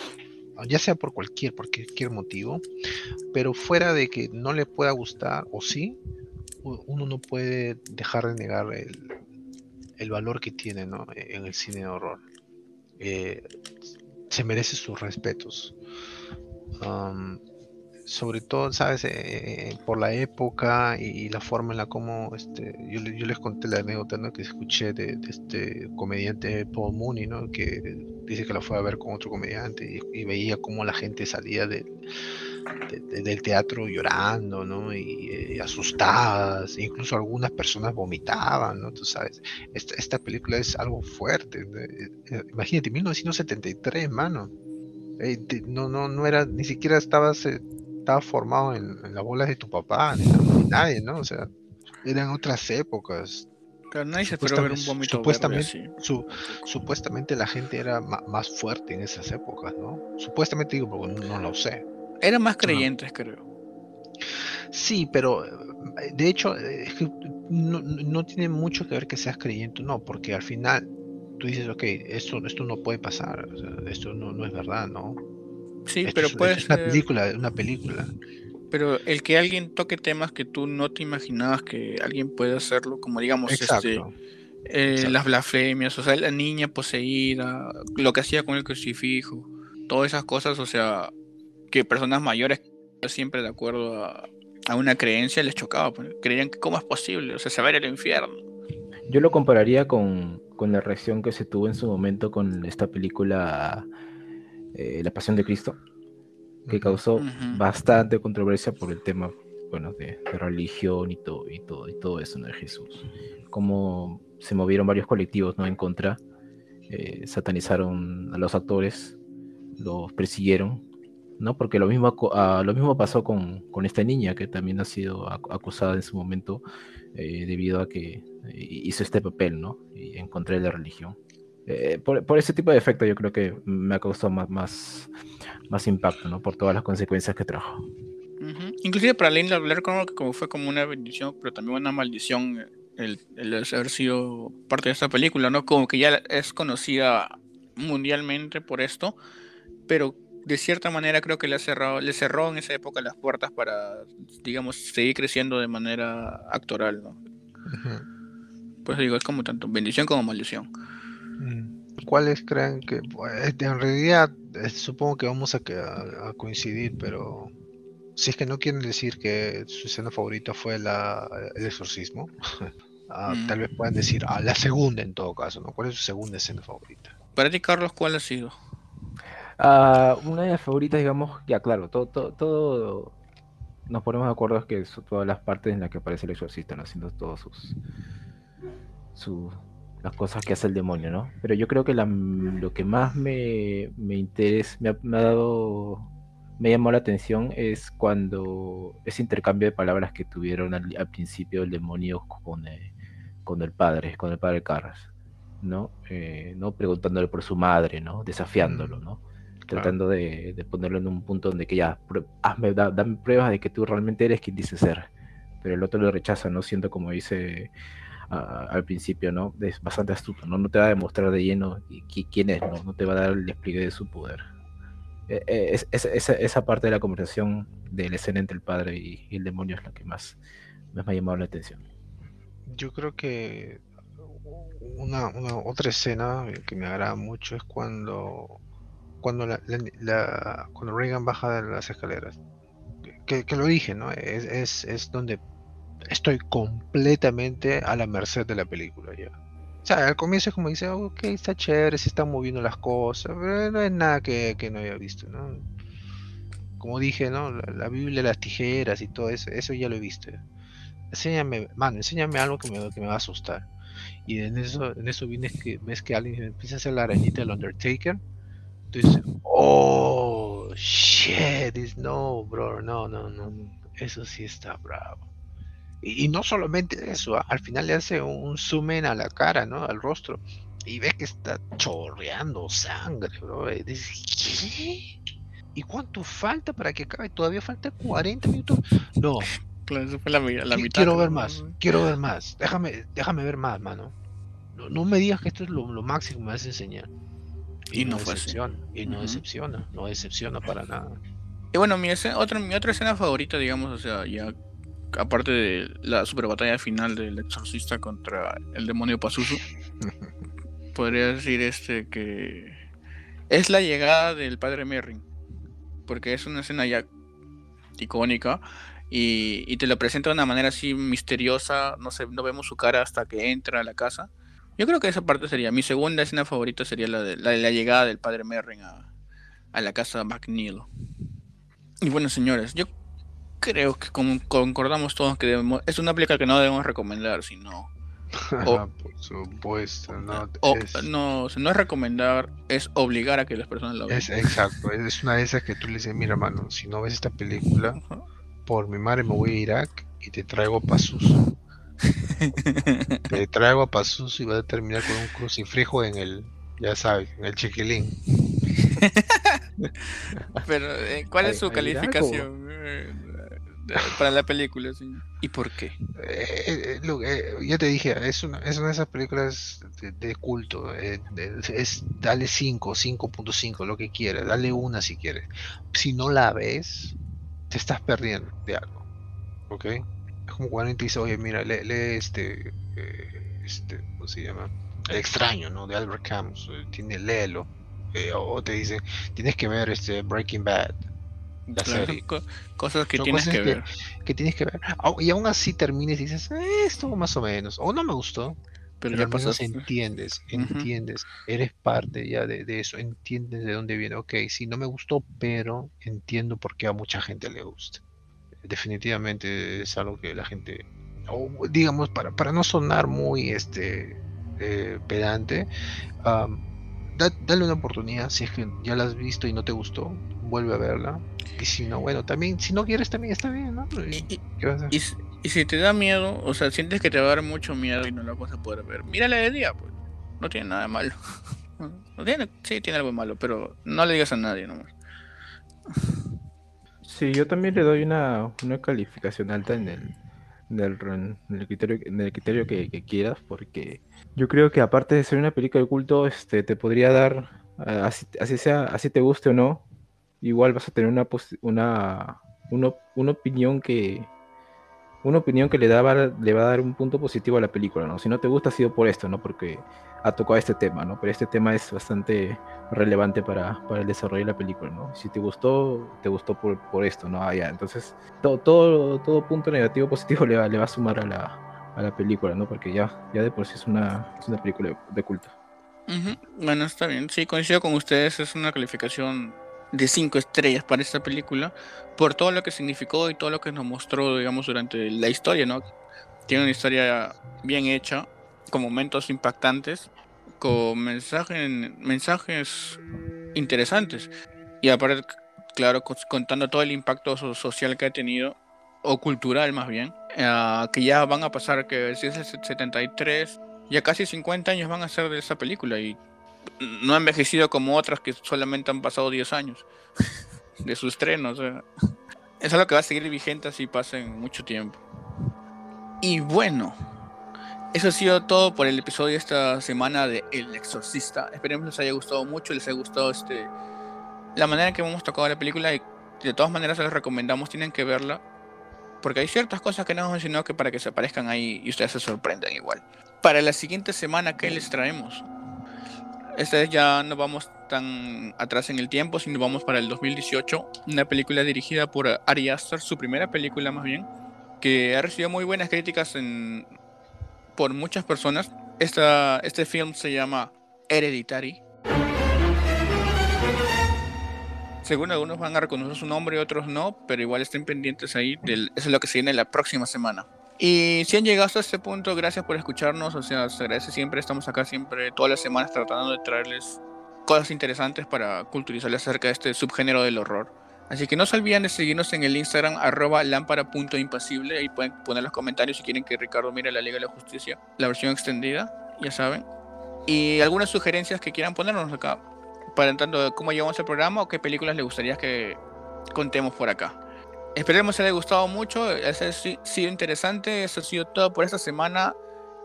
ya sea por cualquier, por cualquier motivo, pero fuera de que no le pueda gustar, o sí, uno no puede dejar de negar el, el valor que tiene ¿no? en el cine de horror. Eh, se merece sus respetos. Am, sobre todo, ¿sabes? Eh, por la época y, la forma en la como este, yo, yo les conté la anécdota que escuché de, de este comediante Paul Mooney, ¿no? que dice que la fue a ver con otro comediante y, y veía cómo la gente salía del, de- de- del teatro llorando, ¿no? Y eh, asustadas, incluso algunas personas vomitaban, ¿no? Tú sabes, esta, esta película es algo fuerte. Eh, eh, Imagínate, 1973, mano. Eh, te- no, no, no era, ni siquiera estabas, eh, estaba formado en, en las bolas de tu papá, ni, ni nadie, ¿no? O sea, eran otras épocas. Nadie se esperó ver un Supuestamente- verde supuestamente- así. Su, supuestamente la gente era más fuerte en esas épocas, ¿no? Supuestamente digo, porque no, no lo sé. Eran más creyentes, creo. Sí, pero eh, de hecho eh, es que no, no- tiene mucho que ver que seas creyente, no, porque al final tú dices, ok, esto, esto no puede pasar, o sea, esto no, no es verdad, ¿no? Sí, Esto pero es, puede esto es una película, una película. Pero el que alguien toque temas que tú no te imaginabas que alguien puede hacerlo, como digamos, este, eh, las blasfemias, o sea, la niña poseída, lo que hacía con el crucifijo, todas esas cosas, o sea, que personas mayores siempre de acuerdo a, a una creencia les chocaba, pues, creían que cómo es posible, o sea, saber el infierno. Yo lo compararía con, con la reacción que se tuvo en su momento con esta película eh, La Pasión de Cristo, que causó bastante controversia por el tema bueno, de, de religión y todo, y todo, y todo eso ¿no? de Jesús. Como se movieron varios colectivos ¿no? en contra, eh, satanizaron a los actores, los persiguieron, ¿no? Porque lo mismo, ah, lo mismo pasó con, con esta niña que también ha sido ac- acusada en su momento eh, debido a que eh, hizo este papel, ¿no? Y en contra de la religión. Eh, por, por ese tipo de efecto yo creo que me ha causado más, más, más impacto, ¿no? Por todas las consecuencias que trajo. Ujú. Inclusive para Linda Blair como que fue como una bendición, pero también una maldición el, el haber sido parte de esta película, ¿no? Como que ya es conocida mundialmente por esto, pero de cierta manera creo que le, ha cerrado, le cerró en esa época las puertas para, digamos, seguir creciendo de manera actoral, ¿no? Pues digo, es como tanto bendición como maldición. Mm. ¿Cuáles creen que, pues, en realidad, eh, supongo que vamos a, que- a- a coincidir, pero si es que no quieren decir que su escena favorita fue la, el exorcismo, ah, Mm. tal vez puedan decir, ah, la segunda en todo caso, ¿no? ¿Cuál es su segunda escena favorita? Para ti, Carlos, ¿cuál ha sido? Ah, una de las favoritas, digamos, ya claro, todo, todo, todo nos ponemos de acuerdo es que son todas las partes en las que aparece el exorcista, ¿no? haciendo todos sus, sus las cosas que hace el demonio, ¿no? Pero yo creo que la- lo que más me, me interesa, me ha, me ha dado, me llamó la atención es cuando ese intercambio de palabras que tuvieron al, al principio el demonio con, eh, con el padre, con el padre Carras, ¿no? Eh, ¿no? Preguntándole por su madre, ¿no? Desafiándolo, ¿no? Tratando de, de ponerlo en un punto donde que ya, hazme, da- dame pruebas de que tú realmente eres quien dices ser. Pero el otro lo rechaza, ¿no? Siendo como dice al principio, ¿no? Es bastante astuto, ¿no? No te va a demostrar de lleno qui- quién es, ¿no? No te va a dar el despliegue de su poder. Eh, eh, es- es- esa, esa parte de la conversación de la escena entre el padre y, y el demonio es la que más, más me ha llamado la atención. Yo creo que una, una otra escena que me agrada mucho es cuando cuando la, la- la- cuando Reagan baja de las escaleras. Que, que lo dije, ¿no? Es, es, es donde estoy completamente a la merced de la película ya. O sea, al comienzo es como dice, ok, está chévere, se están moviendo las cosas, pero no es nada que, que no haya visto, ¿no? Como dije, ¿no? La, Biblia, las tijeras y todo eso, eso ya lo he visto. ya. Enséñame, mano, enséñame algo que me, que me va a asustar. Y en eso, en eso vienes que ves que alguien empieza a hacer la arañita del Undertaker. Tú dices, oh, shit, no, bro, no, no, no, no, eso sí está bravo. Y, y no solamente eso, al final le hace un, un zoom in a la cara, ¿no? Al rostro. Y ves que está chorreando sangre, bro. Y dices, ¿qué? ¿Y cuánto falta para que acabe? Todavía falta 40 minutos. No, Claro, eso fue la, mitad. Quiero ver ¿no? más, quiero ver más. Déjame, déjame ver más, mano. No, no me digas que esto es lo, lo máximo que me vas a enseñar. Y no fue así. decepciona, y no decepciona, no decepciona para nada. Y bueno, mi, escena- otra, mi otra escena favorita, digamos, o sea, ya aparte de la super batalla final del exorcista contra el demonio Pazuzu, podría decir este que es la llegada del padre Merrin, porque es una escena ya icónica y, y te lo presenta de una manera así misteriosa, no sé, no vemos su cara hasta que entra a la casa. Yo creo que esa parte sería, mi segunda escena favorita sería la de la, de la llegada del padre Merrin a, a la casa McNeil. Y bueno, señores, yo creo que con- concordamos todos que debemos, es una película que no debemos recomendar, sino O- Por supuesto, no. o- es, no, no es recomendar, es obligar a que las personas la vean. es exacto, es una de esas que tú le dices, mira, mano, si no ves esta película, por mi madre me voy a Irak y te traigo a Pazus. Te traigo a Pazus y vas a terminar con un crucifijo en el, ya sabes, en el chiquilín. Pero, eh, ¿cuál es ¿Hay- su calificación eh, de- para la película? sí? ¿Y por qué? Eh, eh, eh, ya te dije, es una, es una de esas películas de, de culto. eh, es, dale 5, 5.5, lo que quieras. Dale una si quieres. Si no la ves, te estás perdiendo de algo. ¿Ok? Como cuando alguien te dice, oye, mira, lee, lee este, eh, este, ¿cómo se llama? El extraño, ¿no? De Albert Camus. eh, tiene, léelo. Eh, o te dice, tienes que ver este Breaking Bad. La Claro, serie. co- cosas que Son tienes cosas que ver. que tienes que ver. Au- Y aún así termines y dices, "Eh, esto más o menos, o no me gustó, Pero pero ya pasaste. entiendes, entiendes, eres parte ya de, de eso, entiendes de dónde viene. Ok, sí, no me gustó, pero entiendo por qué a mucha gente le gusta. Definitivamente es algo que la gente, o digamos, para, para no sonar muy este eh, pedante, am, da- dale una oportunidad. Si es que ya la has visto y no te gustó, vuelve a verla. Y si no, bueno, también, si no quieres, también está bien, ¿no? Y, ¿Qué vas a hacer? y si- y si te da miedo, o sea, sientes que te va a dar mucho miedo y no la vas a poder ver, mírala de día, pues. No tiene nada de malo. No tiene, sí, tiene algo de malo, pero no le digas a nadie nomás. Sí, yo también le doy una, una calificación alta en el, en el, criterio, en el criterio que, quieras, porque yo creo que aparte de ser una película de culto, este, te podría dar, así, sea, así te guste o no, igual vas a tener una, una, una, una opinión que una opinión que le, da, le va a dar un punto positivo a la película, ¿no? Si no te gusta ha sido por esto, ¿no? Porque ha tocado este tema, ¿no? Pero este tema es bastante relevante para, para el desarrollo de la película, ¿no? Si te gustó, te gustó por, por esto, ¿no? Ah, ya, entonces todo, todo, todo punto negativo positivo le va, le va a sumar a la, a la película, ¿no? Porque ya, ya de por sí es una, es una película de, de culto. Bueno, está bien. Sí, coincido con ustedes. Es una calificación de 5 estrellas para esta película por todo lo que significó y todo lo que nos mostró, digamos, durante la historia, ¿no? Tiene una historia bien hecha, con momentos impactantes, con mensajes, mensajes interesantes. Y aparte, claro, co- contando todo el impacto so- social que ha tenido, o cultural más bien, ah, que ya van a pasar, que si es el 73, ya casi 50 años van a ser de esa película y no ha envejecido como otras que solamente han pasado 10 años de su estreno. O es algo que va a seguir vigente así pasen mucho tiempo. Y bueno, Eso ha sido todo por el episodio de esta semana de El Exorcista. Esperemos les haya gustado mucho, les haya gustado este la manera en que hemos tocado la película y de todas maneras les recomendamos, tienen que verla. Porque hay ciertas cosas que no hemos mencionado que para que se aparezcan ahí y ustedes se sorprendan igual. Para la siguiente semana, ¿qué les traemos? Esta vez ya no vamos tan atrás en el tiempo, sino vamos para el 2018. Una película dirigida por Ari Aster, su primera película más bien, que ha recibido muy buenas críticas en, por muchas personas. Esta, este film se llama Hereditary. Según algunos van a reconocer su nombre otros no, pero igual estén pendientes ahí. Del, eso es lo que se viene la próxima semana. Y si han llegado hasta este punto, gracias por escucharnos. O sea, se agradece siempre. Estamos acá siempre, todas las semanas, tratando de traerles cosas interesantes para culturizarles acerca de este subgénero del horror. Así que no se olviden de seguirnos en el Instagram, arroba lámpara.impasible. Ahí pueden poner los comentarios si quieren que Ricardo mire la Liga de la Justicia, la versión extendida, ya saben. Y algunas sugerencias que quieran ponernos acá para tanto cómo llevamos el programa o qué películas les gustaría que contemos por acá. Esperemos que les haya gustado mucho, ha sido interesante, eso ha sido todo por esta semana.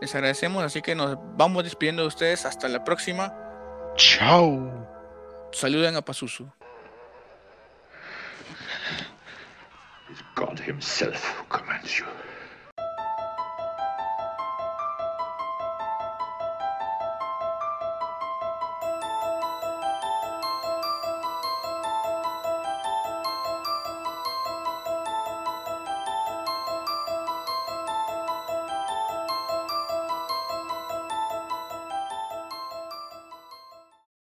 Les agradecemos, así que nos vamos despidiendo de ustedes hasta la próxima. Chao. Saluden a Pazuzu. God himself who commands you.